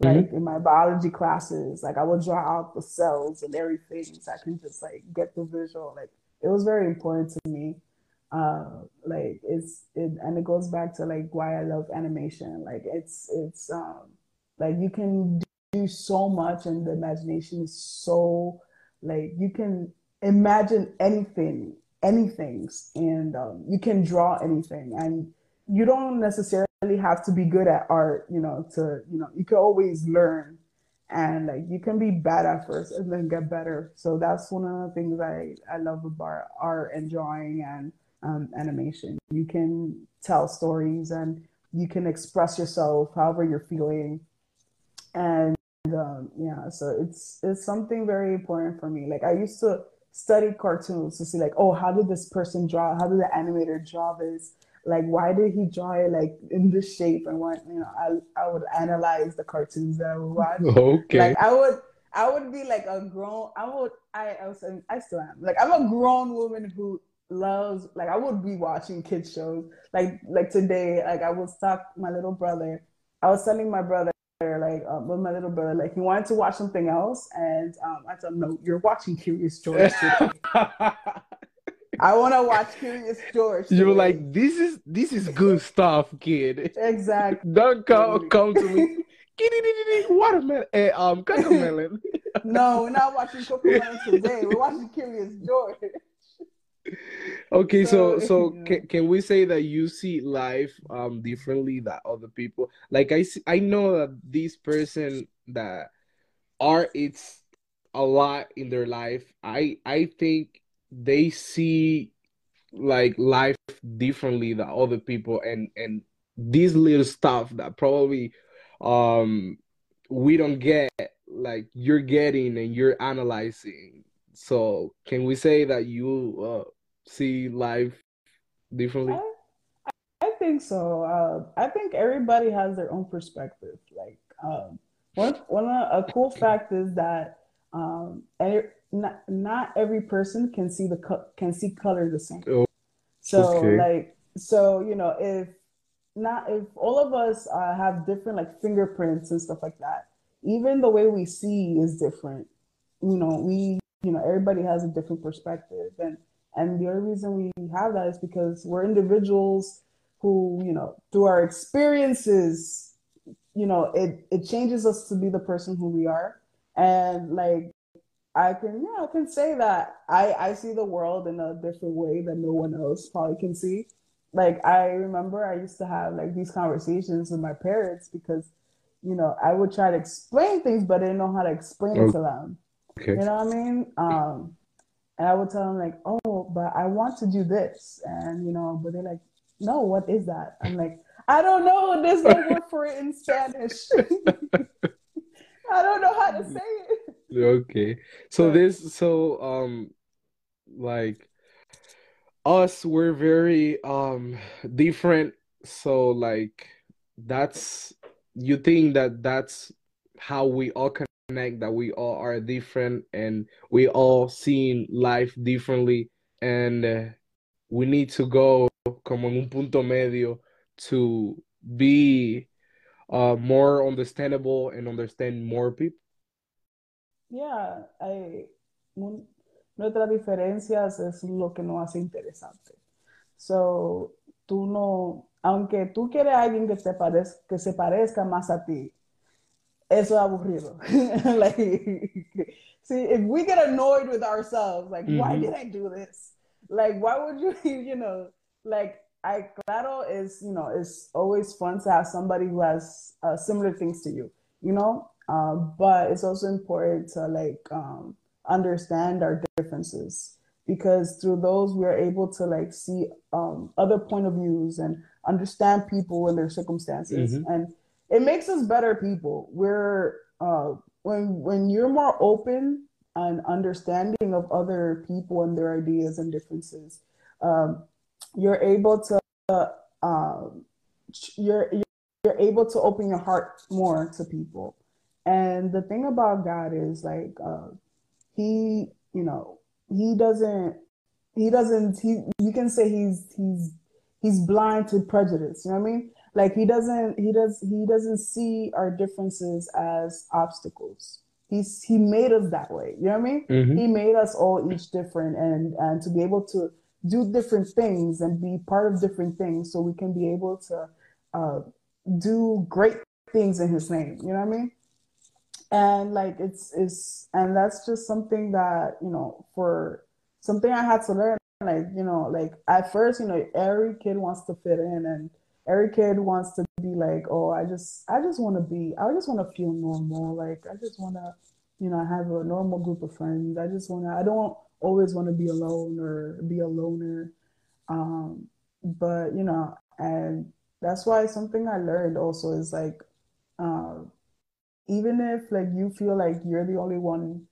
like mm-hmm. in my biology classes, like I would draw out the cells and everything so I can just like get the visual. Like it was very important to me. Uh, like it's it and it goes back to like why I love animation. Like it's it's um like you can do so much and the imagination is so like you can imagine anything, anything, and um, you can draw anything and you don't necessarily have to be good at art, you know, to, you know, you can always learn and like you can be bad at first and then get better. So that's one of the things I, I love about art and drawing and um, animation. You can tell stories and you can express yourself however you're feeling. And um, yeah, so it's it's something very important for me. Like I used to study cartoons to see like, oh, how did this person draw? How did the animator draw this? Like why did he draw it like in this shape? And what you know I I would analyze the cartoons that I would watch. Okay. Like I would I would be like a grown I would I I was I still am. Like I'm a grown woman who loves like I would be watching kids shows. Like like today like I was talk my little brother I was telling my brother like uh, with my little brother like he wanted to watch something else. And um, I told him no you're watching Curious George I want to watch Curious George. You're like, this is this is good stuff, kid. Exactly. Don't come come to me. Watermelon, eh, um, Cocomelon. no, we're not watching Cocomelon today. We're watching Curious George. Okay, so so, so can, can we say that you see life um differently than other people? Like I see, I know that this person that art it's a lot in their life. I I think they see like life differently than other people and and this little stuff that probably um we don't get like you're getting and you're analyzing. So can we say that you uh, see life differently? I, I think so. Uh, i think everybody has their own perspective. Like um, one, one a cool fact is that um, not, not every person can see the co- can see color the same. Oh, so okay. like so you know if not if all of us uh, have different like fingerprints and stuff like that, even the way we see is different. You know we you know everybody has a different perspective and and the only reason we have that is because we're individuals who you know through our experiences you know it it changes us to be the person who we are and like I can yeah, I can say that I I see the world in a different way that no one else probably can see. Like I remember I used to have like these conversations with my parents because you know I would try to explain things but I didn't know how to explain it to them. Okay. You know what I mean? Um, and I would tell them like, oh, but I want to do this, and you know, but they're like, no, what is that? I'm like, I don't know. There's no word for it in Spanish. I don't know how to say it. Okay. So this so um like us we're very um different so like that's you think that that's how we all connect that we all are different and we all seeing life differently and uh, we need to go como en un punto medio to be uh, more understandable and understand more people? Yeah, hay nuestras diferencias es lo que nos hace interesante. So, tú no, aunque tú quieres a alguien que, te parezca, que se parezca más a ti, eso es aburrido. like, see, if we get annoyed with ourselves, like, mm -hmm. why did I do this? Like, why would you, you know, like, I claro is you know it's always fun to have somebody who has uh, similar things to you, you know. Uh, but it's also important to like um, understand our differences because through those we are able to like see um, other point of views and understand people and their circumstances, mm-hmm. and it makes us better people. We're uh, when when you're more open and understanding of other people and their ideas and differences. Um, you're able to uh, you're you're able to open your heart more to people. And the thing about God is like uh, he, you know, he doesn't he doesn't he you can say he's he's he's blind to prejudice, you know what I mean? Like he doesn't he does he doesn't see our differences as obstacles. He's he made us that way. You know what I mean? Mm-hmm. He made us all each different and and to be able to do different things and be part of different things so we can be able to uh, do great things in his name. You know what I mean? And like it's it's and that's just something that, you know, for something I had to learn, like, you know, like at first, you know, every kid wants to fit in and every kid wants to be like, oh, I just I just wanna be I just wanna feel normal. Like I just wanna, you know, have a normal group of friends. I just wanna I don't always want to be alone or be a loner. Um, but you know, and that's why something I learned also is like, uh, even if like you feel like you're the only one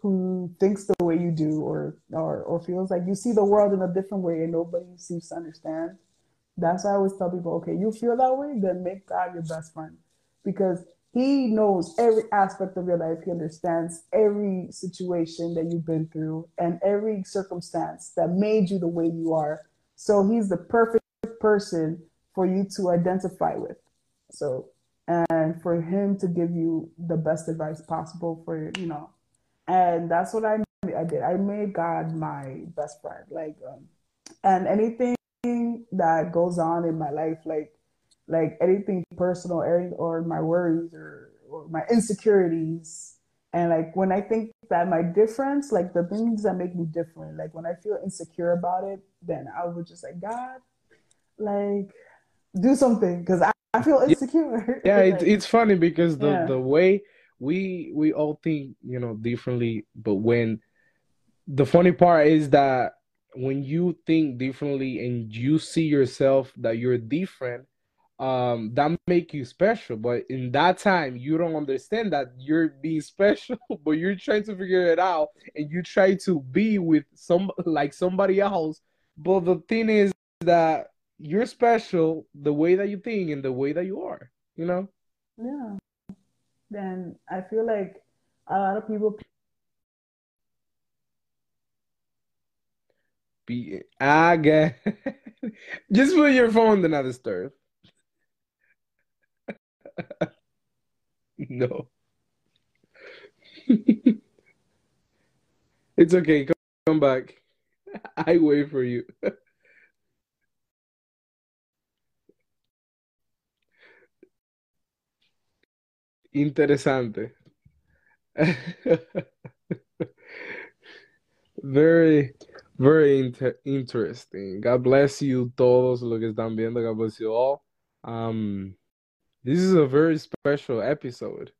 who thinks the way you do or or or feels like you see the world in a different way and nobody seems to understand. That's why I always tell people, okay, you feel that way, then make God your best friend. Because he knows every aspect of your life. He understands every situation that you've been through and every circumstance that made you the way you are. So he's the perfect person for you to identify with. So, and for him to give you the best advice possible for, you know, and that's what I, I did. I made God my best friend. Like, um, and anything that goes on in my life, like like anything personal or my worries or, or my insecurities. And like when I think that my difference, like the things that make me different, like when I feel insecure about it, then I would just like, God, like do something because I, I feel insecure. Yeah, it's, it's funny because the, yeah. the way we we all think, you know, differently, but when the funny part is that when you think differently and you see yourself that you're different, um that make you special but in that time you don't understand that you're being special but you're trying to figure it out and you try to be with some like somebody else but the thing is that you're special the way that you think and the way that you are you know yeah then i feel like a lot of people be I get just put your phone to not disturb. no. it's okay. Come, come back. I wait for you. Interesante. very, very inter interesting. God bless you todos los que están viendo. God bless you all. Um, this is a very special episode.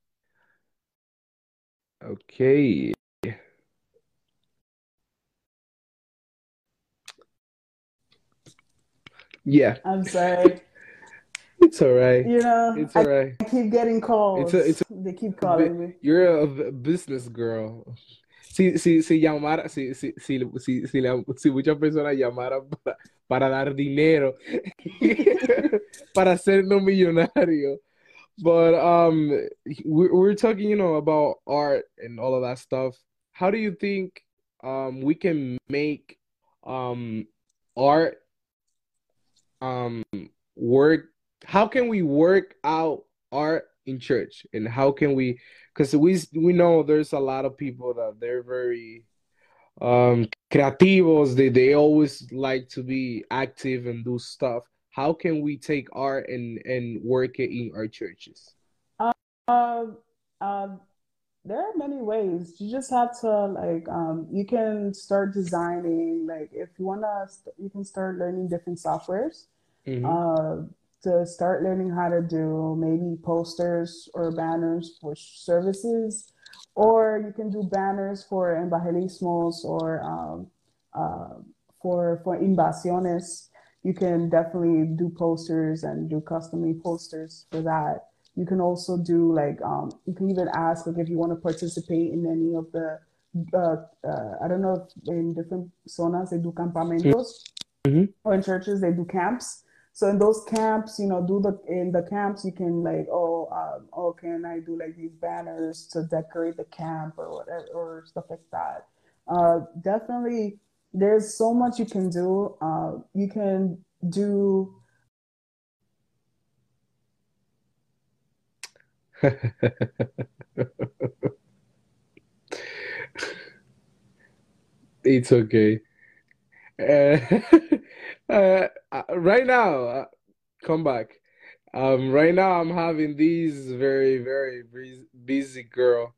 Okay. Yeah. I'm sorry. It's all right. You know, it's all right. I keep getting calls. It's a, it's a, they keep calling me. You're a business girl. Si, si, si llamara, si, si, si, si, si, si muchas personas llamaran para, para dar dinero, para hacernos millonario. But um, we, we're talking, you know, about art and all of that stuff. How do you think um we can make um art um work? How can we work out art in church, and how can we? Because we we know there's a lot of people that they're very um creativos. They, they always like to be active and do stuff. How can we take art and and work it in our churches? Um uh, uh, there are many ways. You just have to like um you can start designing like if you want to you can start learning different softwares. Mm-hmm. uh to start learning how to do maybe posters or banners for services or you can do banners for evangelismos or um, uh, for for invasiones. You can definitely do posters and do custom posters for that. You can also do like um, you can even ask like if you want to participate in any of the uh, uh, I don't know if in different zonas they do campamentos. Mm-hmm. or in churches they do camps. So in those camps, you know, do the in the camps you can like, oh, um, oh, can I do like these banners to decorate the camp or whatever or stuff like that. Uh, definitely, there's so much you can do. Uh, you can do It's okay. Uh, uh, uh, right now, come back. Um, right now I'm having these very, very bus- busy girl.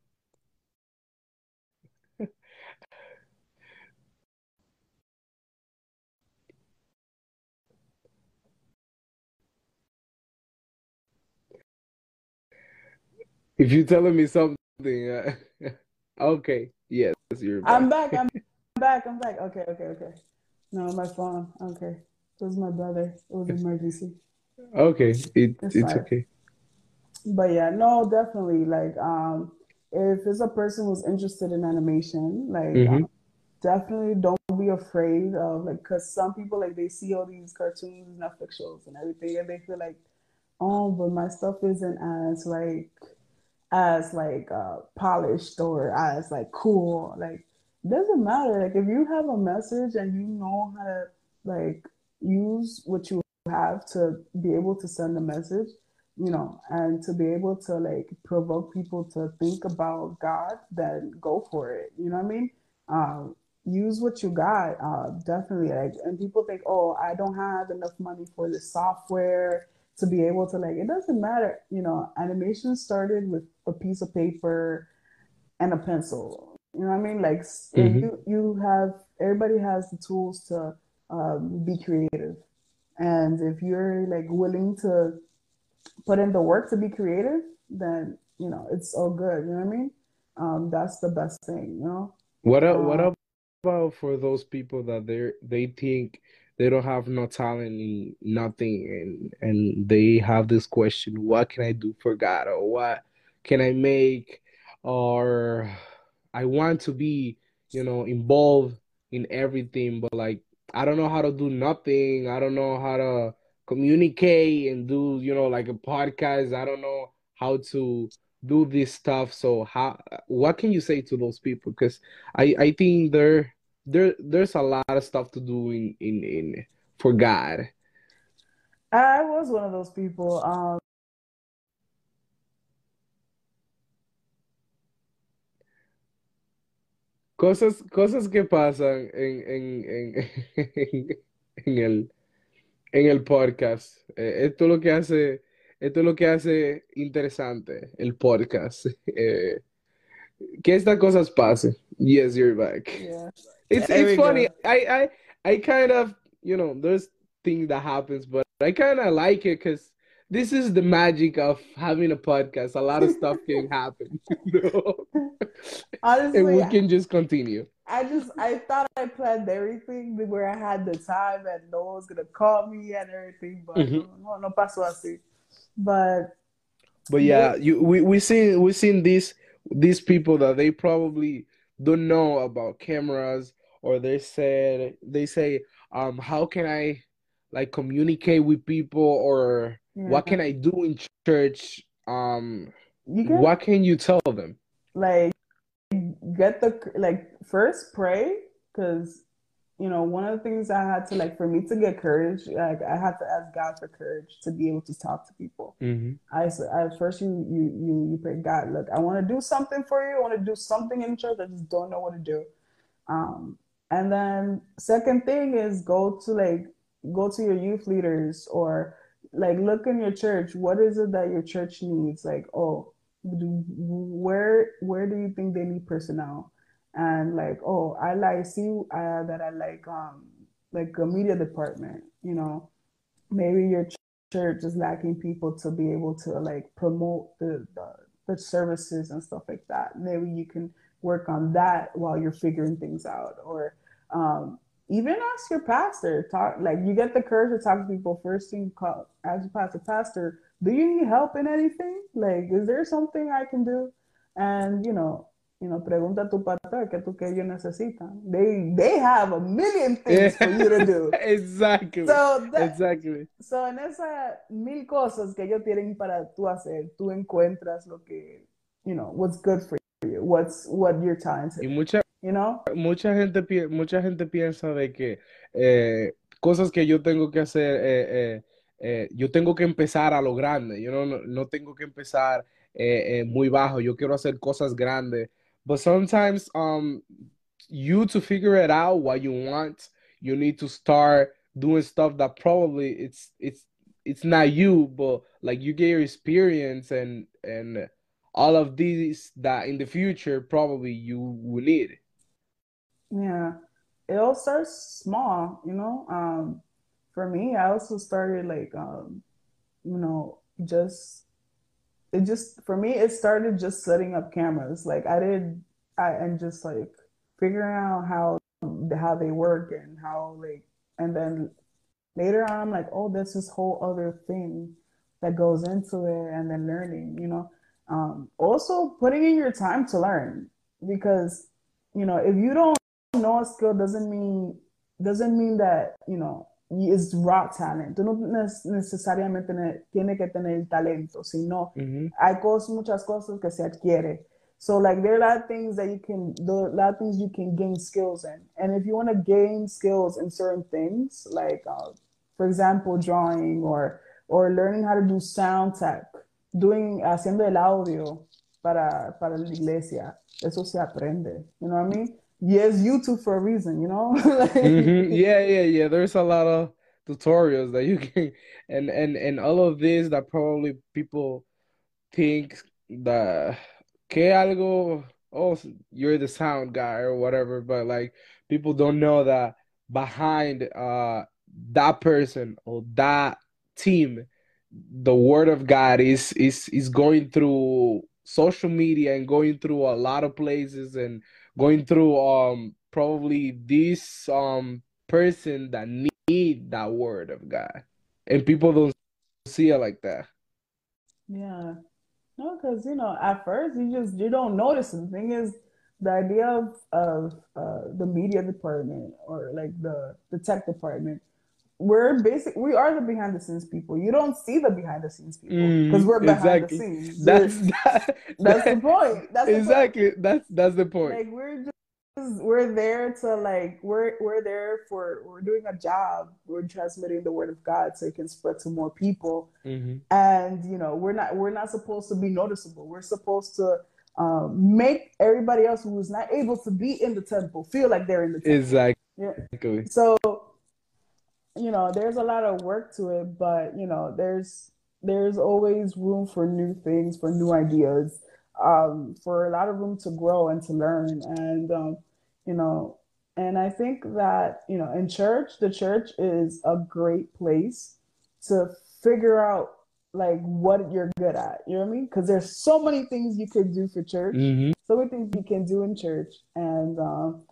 If you're telling me something, uh, okay, yes, you're I'm back. back, I'm back, I'm back. Okay, okay, okay. No, my phone. Okay. It was my brother. It was an emergency. Okay, it It's it's okay. But yeah, no, definitely. Like, um, if it's a person who's interested in animation, like, Mm-hmm. um, definitely don't be afraid of like, because some people like they see all these cartoons, and Netflix shows, and everything, and they feel like, oh, but my stuff isn't as like as like uh polished or as like cool. Like, doesn't matter. Like, if you have a message and you know how to like use what you have to be able to send a message you know, and to be able to like provoke people to think about God, then go for it. You know what I mean? Um, use what you got. Uh, definitely. Like, and people think, oh, I don't have enough money for the software to be able to like. It doesn't matter. You know, animation started with a piece of paper and a pencil. You know what I mean? Like, Mm-hmm. you you have everybody has the tools to um, be creative, and if you're like willing to put in the work to be creative, then you know it's all good. You know what I mean? Um, that's the best thing, you know. What a- what Uh, about for those people that they they think they don't have no talent in nothing and and they have this question, what can I do for God or what can I make or I want to be, you know, involved in everything, but like I don't know how to do nothing. I don't know how to communicate and do, you know, like a podcast. I don't know how to do this stuff. So how what can you say to those people? Because I I think there there there's a lot of stuff to do in in in for God. I was one of those people. Um, Cosas cosas que pasan en en en en, el en el podcast. Eh, esto es lo que hace esto es lo que hace interesante el podcast. Eh, que estas cosas pasen. Yes, you're back. yeah, It's there it's funny. go. I I I kind of, you know, there's things that happens, but I kind of like it because this is the magic of having a podcast. A lot of stuff can happen, you know, and we can just continue. I just I thought I planned everything where I had the time and no one was gonna call me and everything, but hmm no, no, pasó así. But But yeah, you we we seen we seen these these people that they probably don't know about cameras, or they said they say, um, how can I like communicate with people, or what can I do in church? Um, you can what can you tell them? like get the like first pray because you know one of the things I had to like for me to get courage like I had to ask God for courage to be able to talk to people. hmm I at first you you you you pray God look I want to do something for you I want to do something in church I just don't know what to do. Um, and then second thing is go to like go to your youth leaders or like look in your church. What is it that your church needs? Like, oh, do, where where do you think they need personnel? And like, oh, I like see uh, that I like um like a media department. You know, maybe your ch- church is lacking people to be able to like promote the, the the services and stuff like that. Maybe you can work on that while you're figuring things out, or um, even ask your pastor. Talk like you get the courage to talk to people. First thing, call, ask your pastor. Pastor, do you need help in anything? Like, is there something I can do? And you know, you know, pregunta tu pastor qué tú que ellos necesitan. They they have a million things for you to do. exactly. So that- exactly. So en esas mil cosas que ellos tienen para tú hacer, tú encuentras lo que, you know, what's good for you, what's what you're talented, Y you know? mucha gente, mucha gente piensa de que eh, cosas que yo tengo que hacer, eh, eh, eh, yo tengo que empezar a lo grande, yo no, no, no tengo que empezar eh, eh, muy bajo, yo quiero hacer cosas grandes. But sometimes um, you to figure it out what you want, you need to start doing stuff that probably it's it's it's not you, but like you get your experience and and all of these that in the future probably you will need. Yeah. It all starts small, you know? Um, for me, I also started like, um, you know, just, it just, for me, it started just setting up cameras. Like I did, I, and just like figuring out how, how they work and how like, and then later on, I'm like, oh, there's this whole other thing that goes into it and then learning, you know? Um, also putting in your time to learn because, you know, if you don't know a skill doesn't mean doesn't mean that you know it's raw talent. Tú no necesariamente ne- tiene que tener el talento, sino Mhm. hay cosas, muchas cosas que se adquiere. So like there are a lot of things that you can there are a lot of things you can gain skills in. And if you want to gain skills in certain things, like uh, for example, drawing or or learning how to do sound tech, doing haciendo el audio para para la iglesia, eso se aprende. You know what I mean? Yes, YouTube for a reason, you know? Like- Mhm. Yeah, yeah, yeah. There's a lot of tutorials that you can, and and and all of this that probably people think that que algo, oh, you're the sound guy or whatever, but like people don't know that behind uh that person or that team, the word of God is is is going through social media and going through a lot of places and going through um probably this um person that need that word of God. And people don't see it like that. Yeah. No, because you know, at first you just you don't notice. The thing is, the idea of of uh, the media department or like the the tech department, we're basic. We are the behind the scenes people. You don't see the behind the scenes people because we're behind exactly. the scenes. That's that, that's the point. That's the point. exactly. That's that's the point. Like we're just we're there to like we're we're there for we're doing a job. We're transmitting the word of God so it can spread to more people Mhm. and you know we're not we're not supposed to be noticeable we're supposed to um, make everybody else who is not able to be in the temple feel like they're in the temple Exactly. yeah. so you know there's a lot of work to it but you know there's there's always room for new things for new ideas um, for a lot of room to grow and to learn. And um, you know and i think that you know in church the church is a great place to figure out like what you're good at. You know what i mean? Because there's so many things you could do for church. Mhm. so many things you can do in church. And um,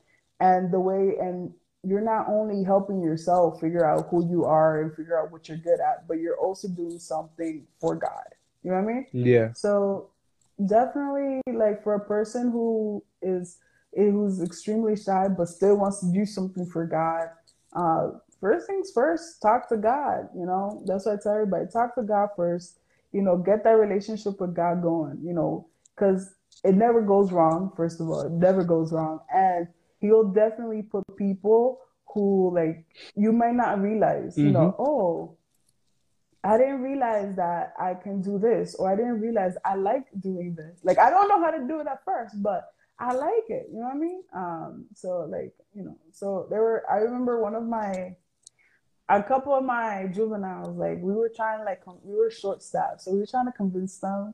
and the way and you're not only helping yourself figure out who you are and figure out what you're good at but you're also doing something for god. You know what i mean? Yeah. so definitely like for a person who is who's extremely shy but still wants to do something for god uh first things first talk to god you know? That's what i tell everybody talk to god first you know get that relationship with god going you know? Because it never goes wrong first of all. It never goes wrong. And he'll definitely put people who like you might not realize you know oh I didn't realize that I can do this, or I didn't realize I like doing this. Like I don't know how to do it at first, but I like it. You know what I mean? Um, so like you know, so there were. I remember one of my, a couple of my juveniles, like we were trying like com- we were short staffed, so we were trying to convince them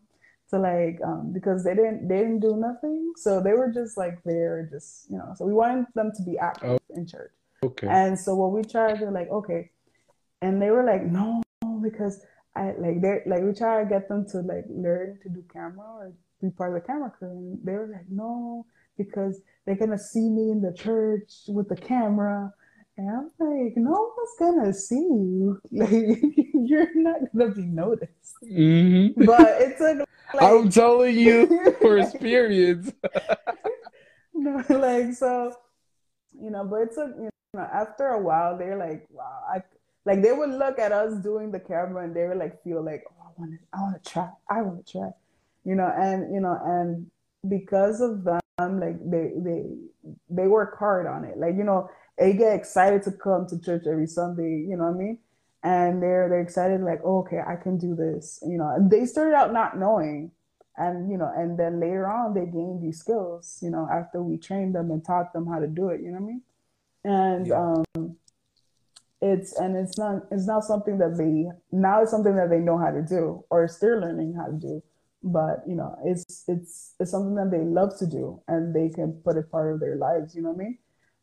to like um, because they didn't they didn't do nothing, so they were just like there, just you know. So we wanted them to be active in church. Okay. And so what we tried to like, okay, and they were like, no, because I like they like we try to get them to like learn to do camera or be part of the camera crew, and they were like, no, because they're gonna see me in the church with the camera. And I'm like, no one's gonna see you. Like you're not gonna be noticed. Mhm. But it took like I'm telling you for experience. know, like so, you know. But it's a you know after a while they're like, wow, I like they would look at us doing the camera and they would like feel like, oh, I want to, I want to try, I want to try, you know, and you know, and because of them, like they they they work hard on it, like you know, they get excited to come to church every Sunday, you know what I mean? And they're they're excited, like, oh, okay, I can do this, you know. And they started out not knowing, and you know, and then later on they gained these skills, you know, after we trained them and taught them how to do it, you know what I mean? And yeah. um it's and it's not it's not something that they now it's something that they know how to do or still learning how to do but you know it's it's it's something that they love to do and they can put it part of their lives you know what i mean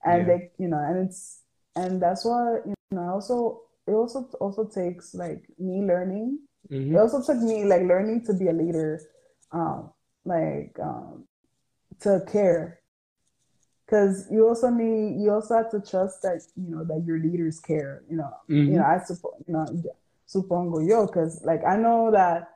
and yeah. they you know and it's and that's why you know also it also also takes like me learning mm-hmm. it also took me like learning to be a leader um like um to care because you also need you also have to trust that you know that your leaders care you know mm-hmm. you know i suppose you know supongo yo because like i know that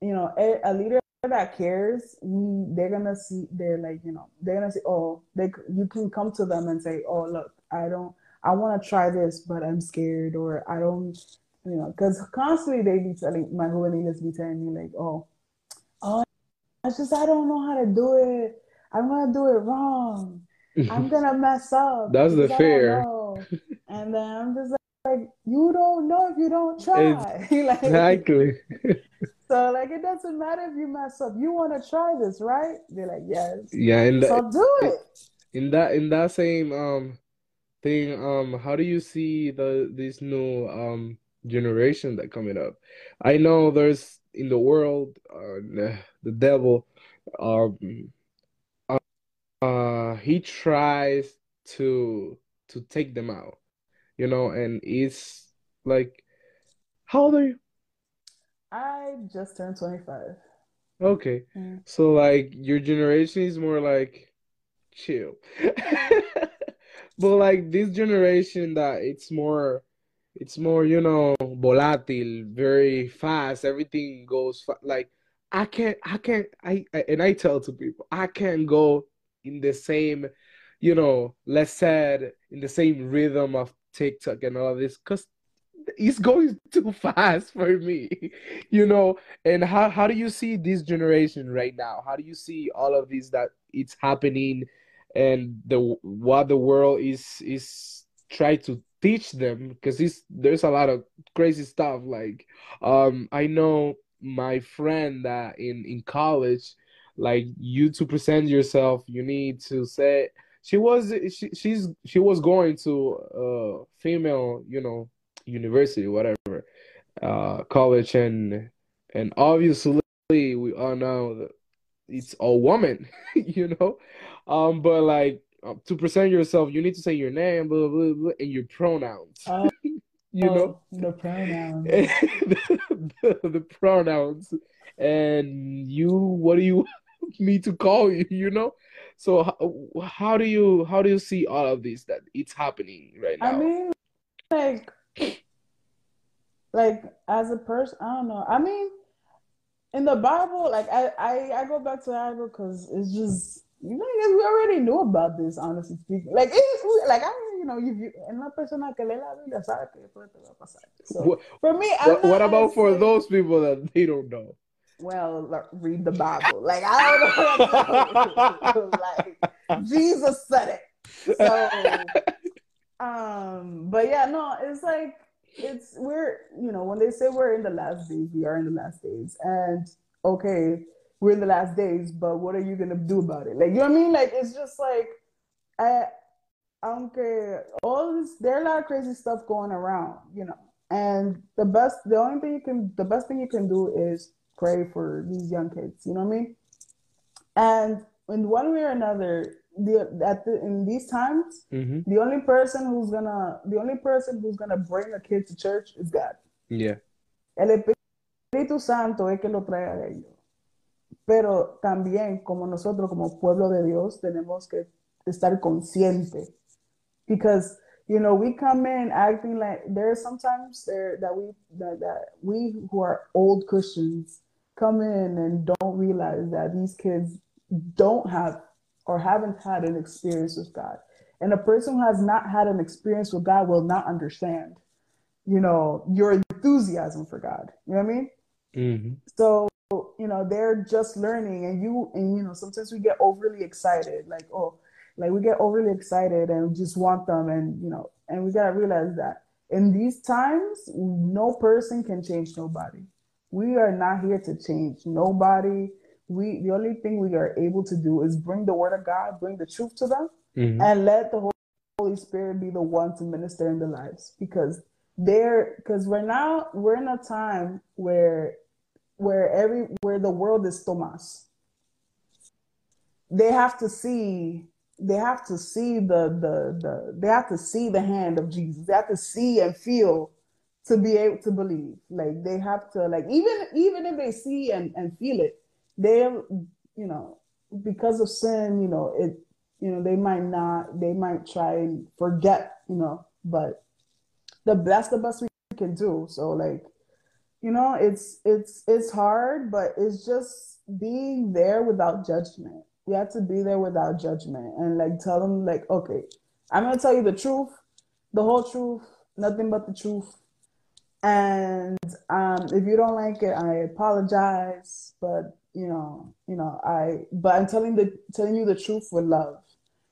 you know a, a, leader that cares they're gonna see they're like you know they're gonna say oh they you can come to them and say oh look i don't i want to try this but i'm scared or i don't you know because constantly they be telling my juveniles be telling me like oh oh it's just i don't know how to do it i'm gonna do it wrong I'm gonna mess up. That's the fear. And then I'm just like, you don't know if you don't try. like, exactly. So like it doesn't matter if you mess up. You want to try this, right? They're like, yes. Yeah, and the, so do it. In that in that same um thing, um, how do you see the this new um generation that coming up? I know there's in the world uh, the devil um uh he tries to to take them out you know and it's like how old are you i just turned 25 okay. Mm. so like your generation is more like chill. But like this generation that it's more it's more you know volatile very fast everything goes fa- like i can't i can't I, I and i tell to people i can't go in the same, you know, let's say in the same rhythm of TikTok and all of this, because it's going too fast for me, you know. And how how do you see this generation right now? How do you see all of this that it's happening, and the what the world is is trying to teach them? Because there's a lot of crazy stuff. Like, um, I know my friend that in in college like you to present yourself you need to say she was she, she's she was going to a female you know university whatever uh college and and obviously we all know that it's a woman you know? Um but like um, to present yourself you need to say your name blah blah blah, and your pronouns uh, you know? the pronouns. The, the, the pronouns. And you what do you me to call you you know? So how, how do you how do you see all of this that it's happening right now? i mean like like as a person i don't know i mean in the bible like i i, I go back to the bible because it's just you know we already knew about this honestly speaking like it's like i you know if you en la persona que lee la biblia sabe que después te va a pasar so for me what, what about for those people that they don't know well, read the Bible. Like I don't know. like Jesus said it. So, um, but yeah, no, it's like it's we're you know when they say we're in the last days, we are in the last days, and okay, we're in the last days, but what are you gonna do about it? Like you know what I mean? Like it's just like I. Aunque all this, there are a lot of crazy stuff going around, you know. And the best, the only thing you can, the best thing you can do is pray for these young kids. You know what I mean? And in one way or another, the at the, in these times, mm-hmm. the only person who's gonna the only person who's gonna bring a kid to church is God. Yeah. El Espíritu Santo es que lo trae a ellos. Pero también como nosotros como pueblo de Dios tenemos que estar consciente because you know, we come in acting like there are sometimes there that we that, that we who are old Christians come in and don't realize that these kids don't have or haven't had an experience with God. And a person who has not had an experience with God will not understand, you know, your enthusiasm for God. You know what I mean? Mm-hmm. So, you know, they're just learning and you and you know, sometimes we get overly excited, like, oh, like we get overly excited and we just want them and you know, and we gotta realize that in these times, no person can change nobody. We are not here to change nobody. We the only thing we are able to do is bring the word of God, bring the truth to them, Mm-hmm. and let the Holy Spirit be the one to minister in their lives because they're because right now we're in a time where where every where the world is Thomas. They have to see they have to see the the the they have to see the hand of Jesus. They have to see and feel to be able to believe. Like they have to like even even if they see and, and feel it, they you know, because of sin, you know, it you know, they might not they might try and forget, you know, but the that's the best we can do. So like, you know, it's it's it's hard, but it's just being there without judgment. We have to be there without judgment and like tell them like, okay, I'm gonna tell you the truth, the whole truth, nothing but the truth. And um, if you don't like it, I apologize. But you know, you know, I but I'm telling the telling you the truth with love.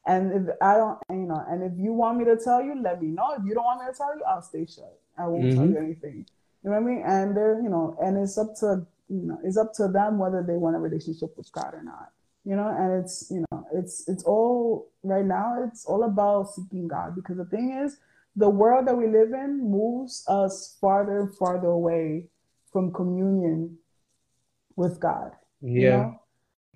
And if I don't, you know, and if you want me to tell you, let me know. If you don't want me to tell you, I'll stay shut. I won't tell Mhm. you anything. You know what I mean? And they're, you know, and it's up to, you know, it's up to them whether they want a relationship with God or not. You know, and it's, you know, it's it's all right now. It's all about seeking God because the thing is, the world that we live in moves us farther and farther away from communion with God. You Yeah. know?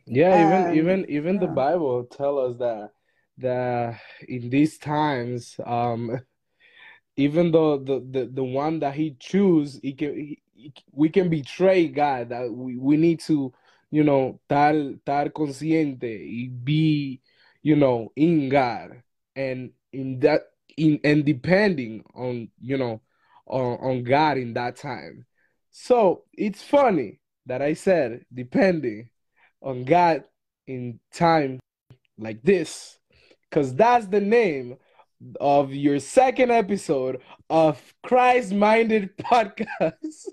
Yeah, even And even even the yeah. Bible tell us that that in these times, um, even though the the, the one that he choose, he can he, he- we can betray God. That we, we need to, you know, estar estar consciente y be, you know, in God and in that in and depending on, you know, on, on God in that time. So it's funny that I said depending on God in time like this, because that's the name of your second episode of Christ Minded Podcast.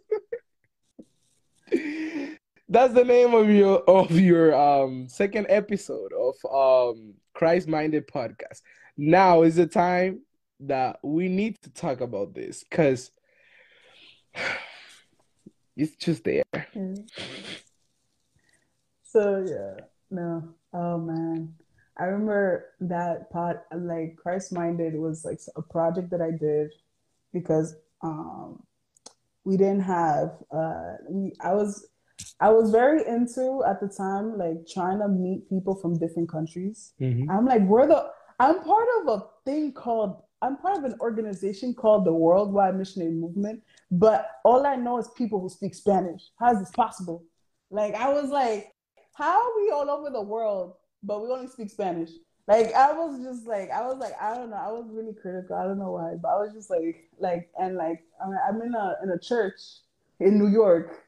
That's the name of your of your um second episode of um Christ Minded Podcast. Now is the time that we need to talk about this because it's just there. Yeah. So yeah, no. Oh man. I remember that pod like Christ Minded was like a project that I did because um we didn't have uh we I was I was very into at the time like trying to meet people from different countries. Mhm. I'm like, we're the I'm part of a thing called I'm part of an organization called the Worldwide Missionary Movement, but all I know is people who speak Spanish. How is this possible? Like I was like, how are we all over the world, but we only speak Spanish? Like I was just like I was like I don't know I was really critical I don't know why but I was just like like and like I'm in a in a church in New York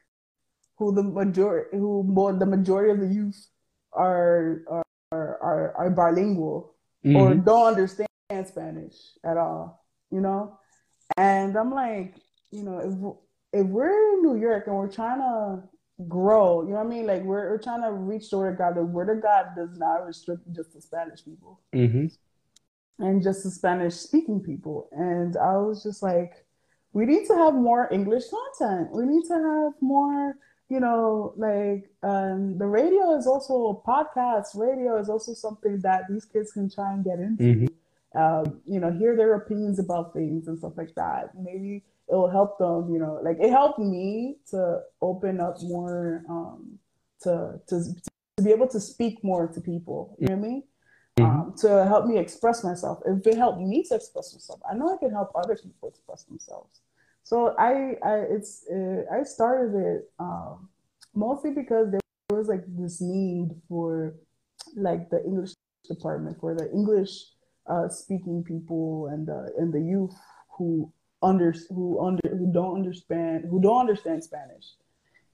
who the majority who more the majority of the youth are are are, are bilingual or Mhm. don't understand Spanish at all, you know? And I'm like, you know, if if we're in New York and we're trying to grow, you know what I mean? Like we're, we're trying to reach the word of God. The word of God does not restrict just to Spanish people Mhm. and just to Spanish speaking people. And I was just like, we need to have more English content. We need to have more, you know, like um, the radio is also a podcast. Radio is also something that these kids can try and get into. Mhm. Um, you know, hear their opinions about things and stuff like that. Maybe it will help them. You know, like it helped me to open up more, um, to to to be able to speak more to people. You know what I mean? Mhm. um, to help me express myself. If it helped me to express myself, I know I can help other people express themselves. So I, I it's uh, I started it um, mostly because there was like this need for like the English department for the English uh, speaking people and the and the youth who under who under who don't understand who don't understand Spanish.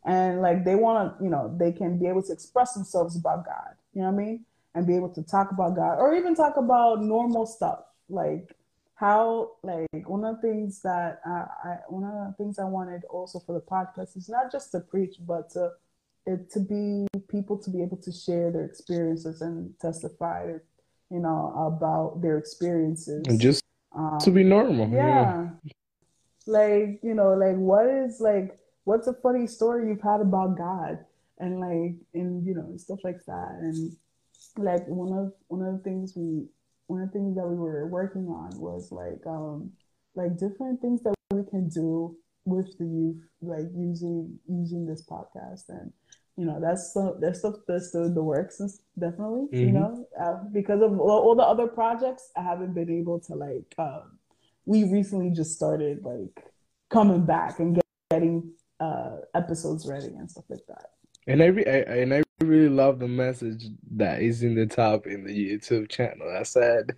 And like they want to you know they can be able to express themselves about God you know what I mean? And be able to talk about God or even talk about normal stuff like how like one of the things that I, I one of the things I wanted also for the podcast is not just to preach but to it to be people to be able to share their experiences and testify you know about their experiences. And just um, to be normal yeah. yeah. Like you know like what is like what's a funny story you've had about God? And like and you know stuff like that. And like one of one of the things we one of the things that we were working on was like um like different things that we can do with the youth like using using this podcast. And you know that's the that's stuff that's the, the works definitely mm-hmm. you know uh, because of all, all, the other projects i haven't been able to like um we recently just started like coming back and get, getting uh episodes ready and stuff like that and I, re- I and I really love the message that is in the top in the YouTube channel. I said,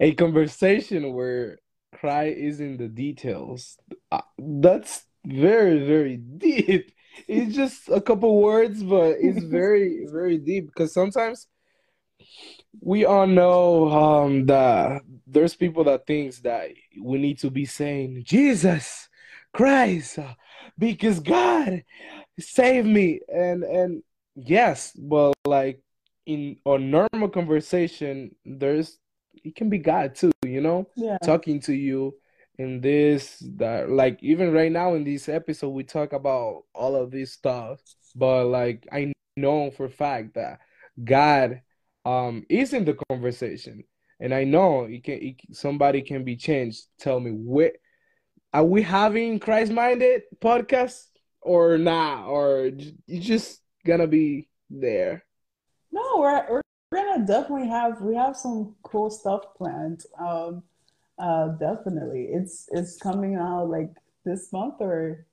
a conversation where Christ is in the details. Uh, that's very very deep. It's just a couple words, but it's very very deep because sometimes we all know um, that there's people that thinks that we need to be saying Jesus Christ because God save me and and yes but like in a normal conversation there's it can be god too you know yeah. talking to you in this that like even right now in this episode we talk about all of this stuff but like i know for fact that god um is in the conversation and i know it can it, somebody can be changed tell me where are we having christ minded podcast or not, or you just gonna be there? No, we're we're gonna definitely have we have some cool stuff planned. Um, uh, definitely, it's it's coming out like this month or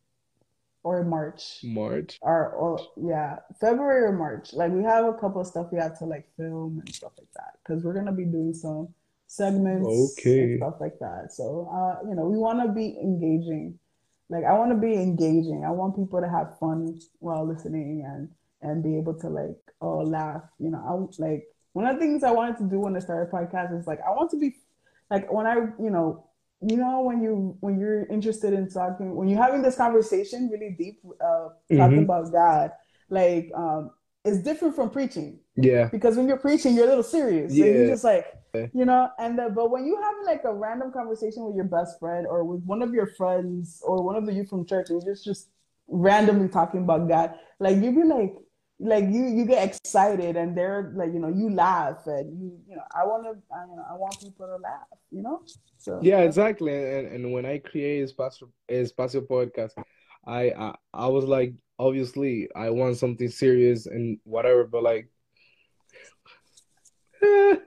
or March. March. Or, or yeah, February or March. Like we have a couple of stuff we have to like film and stuff like that because we're gonna be doing some segments okay. and stuff like that. So uh, you know, we want to be engaging like I want to be engaging. I want people to have fun while listening and and be able to like oh laugh. You know, I like one of the things I wanted to do when I started podcast is like I want to be like when I you know you know when you when you're interested in talking when you're having this conversation really deep uh talking mm-hmm. about God like um it's different from preaching yeah because when you're preaching you're a little serious yeah. so you're just like you know and the, but when you have like a random conversation with your best friend or with one of your friends or one of the youth from church and you're just just randomly talking about god like you'd be like like you you get excited and they're like you know you laugh and you you know i want to I, you know, I want people to laugh you know? So yeah exactly. And, and when i create espacio, espacio podcast I, I i was like obviously i want something serious and whatever but like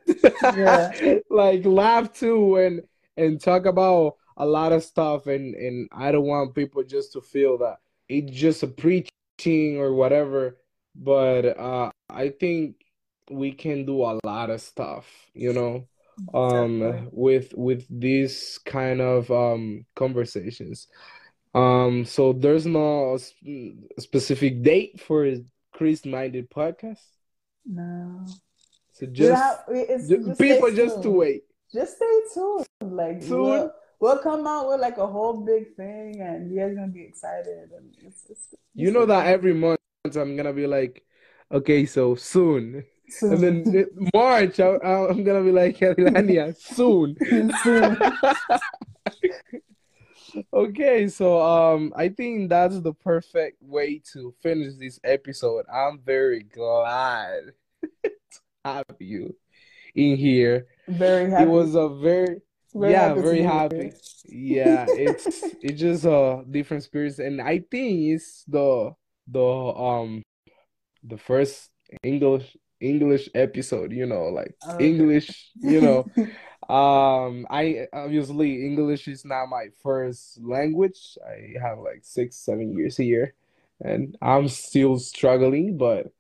yeah. like laugh too and and talk about a lot of stuff and and I don't want people just to feel that it's just a preaching or whatever but uh I think we can do a lot of stuff you know um Definitely. with with these kind of um conversations um so there's no specific date for Christ minded podcast no so just, have, just, just people just to wait. Just stay tuned. Like soon. We'll, we'll, come out with like a whole big thing, and you guys gonna be excited. And it's, it's, it's you know that every month I'm gonna be like, okay, so soon. soon. And then March, I, am gonna be like, Elania, soon. soon. okay, so um, I think that's the perfect way to finish this episode. I'm very glad to have you in here. Very happy. It was a very, very yeah, happy very happy. yeah, it's it's just a different experience, and I think it's the the um the first English English episode. You know, like. English. You know. um i obviously english is not my first language i have like six seven years here and i'm still struggling but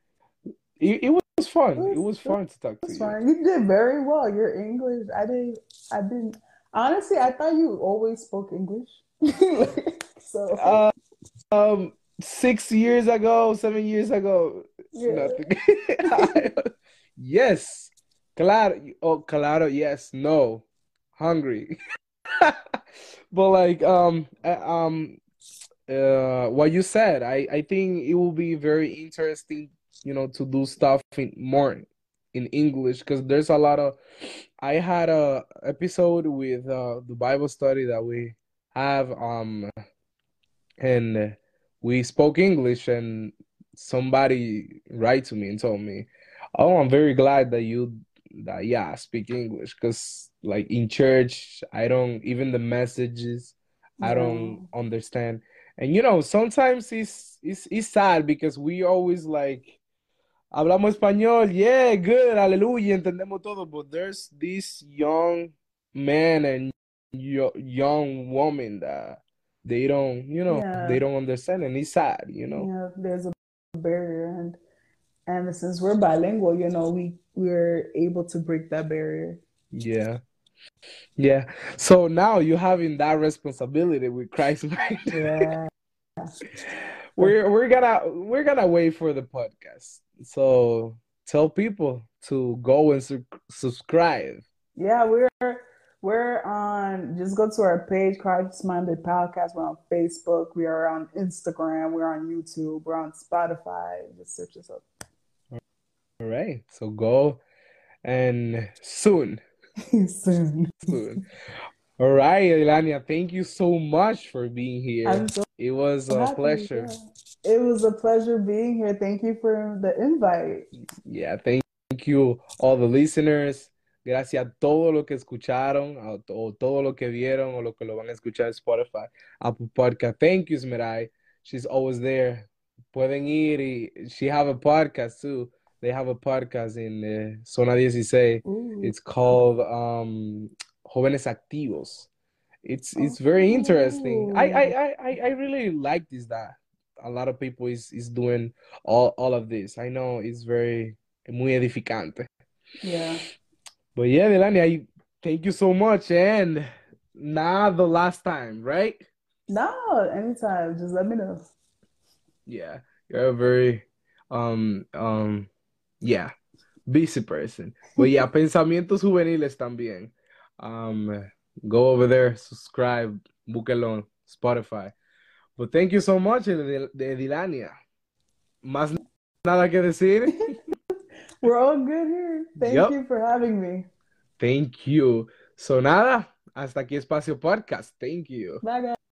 it, it was was fun. It was, it was fun to talk to you. Fun. You did very well. Your English, I didn't, I didn't. Honestly, I thought you always spoke English. so, uh, um, six years ago, seven years ago, yeah. nothing. Yes. Claro. Oh, claro. Yes. No. Hungry. but like um uh, um uh what you said, I I think it will be very interesting, you know, to do stuff in more in English because there's a lot of I had a episode with uh the Bible study that we have um and we spoke English and somebody write to me and told me, "Oh, I'm very glad that you that yeah speak English because like in church I don't even the messages I don't understand." And you know, sometimes it's it's it's sad because we always like hablamos español, yeah, good, aleluya, entendemos todo, but there's this young man and yo young woman that they don't, you know, they don't understand and it's sad, you know. Yeah. There's a barrier and and since we're bilingual, you know, we we're able to break that barrier. Yeah. Yeah. So now you're having that responsibility with Christ mind. Yeah. We're we're gonna we're gonna wait for the podcast. So tell people to go and su subscribe. Yeah, we're we're on just go to our page, Christ Minded Podcast. We're on Facebook, we are on Instagram, we're on YouTube, we're on Spotify. Just search us up. All right. So go and soon, Soon. soon. All right, Elania, thank you so much for being here. So It was a happy. pleasure. Yeah. It was a pleasure being here. Thank you for the invite. Yeah, thank you all the listeners. Gracias a todos los que escucharon, a o todo lo que vieron, o lo que lo van a escuchar en Spotify, Apple Podcast. Thank you, Smerai. She's always there. Pueden ir y she have a podcast too. They have a podcast in uh, Zona 16. Ooh. It's called um, Jóvenes Activos. It's it's Oh, very interesting. I I I I I really like this that a lot of people is is doing all all of this. I know it's very muy edificante. yeah. But yeah, Delani, I thank you so much. And not the last time, right? No, anytime. Just let me know. Yeah, you're a very um um yeah busy person. But yeah, pensamientos juveniles también. Um, go over there, subscribe, búsquelo on Spotify. But thank you so much, de, de Dilania. Más nada que decir. We're all good here. Thank Yep. you for having me. Thank you. So nada, hasta aquí Espacio Podcast. Thank you. Bye, guys.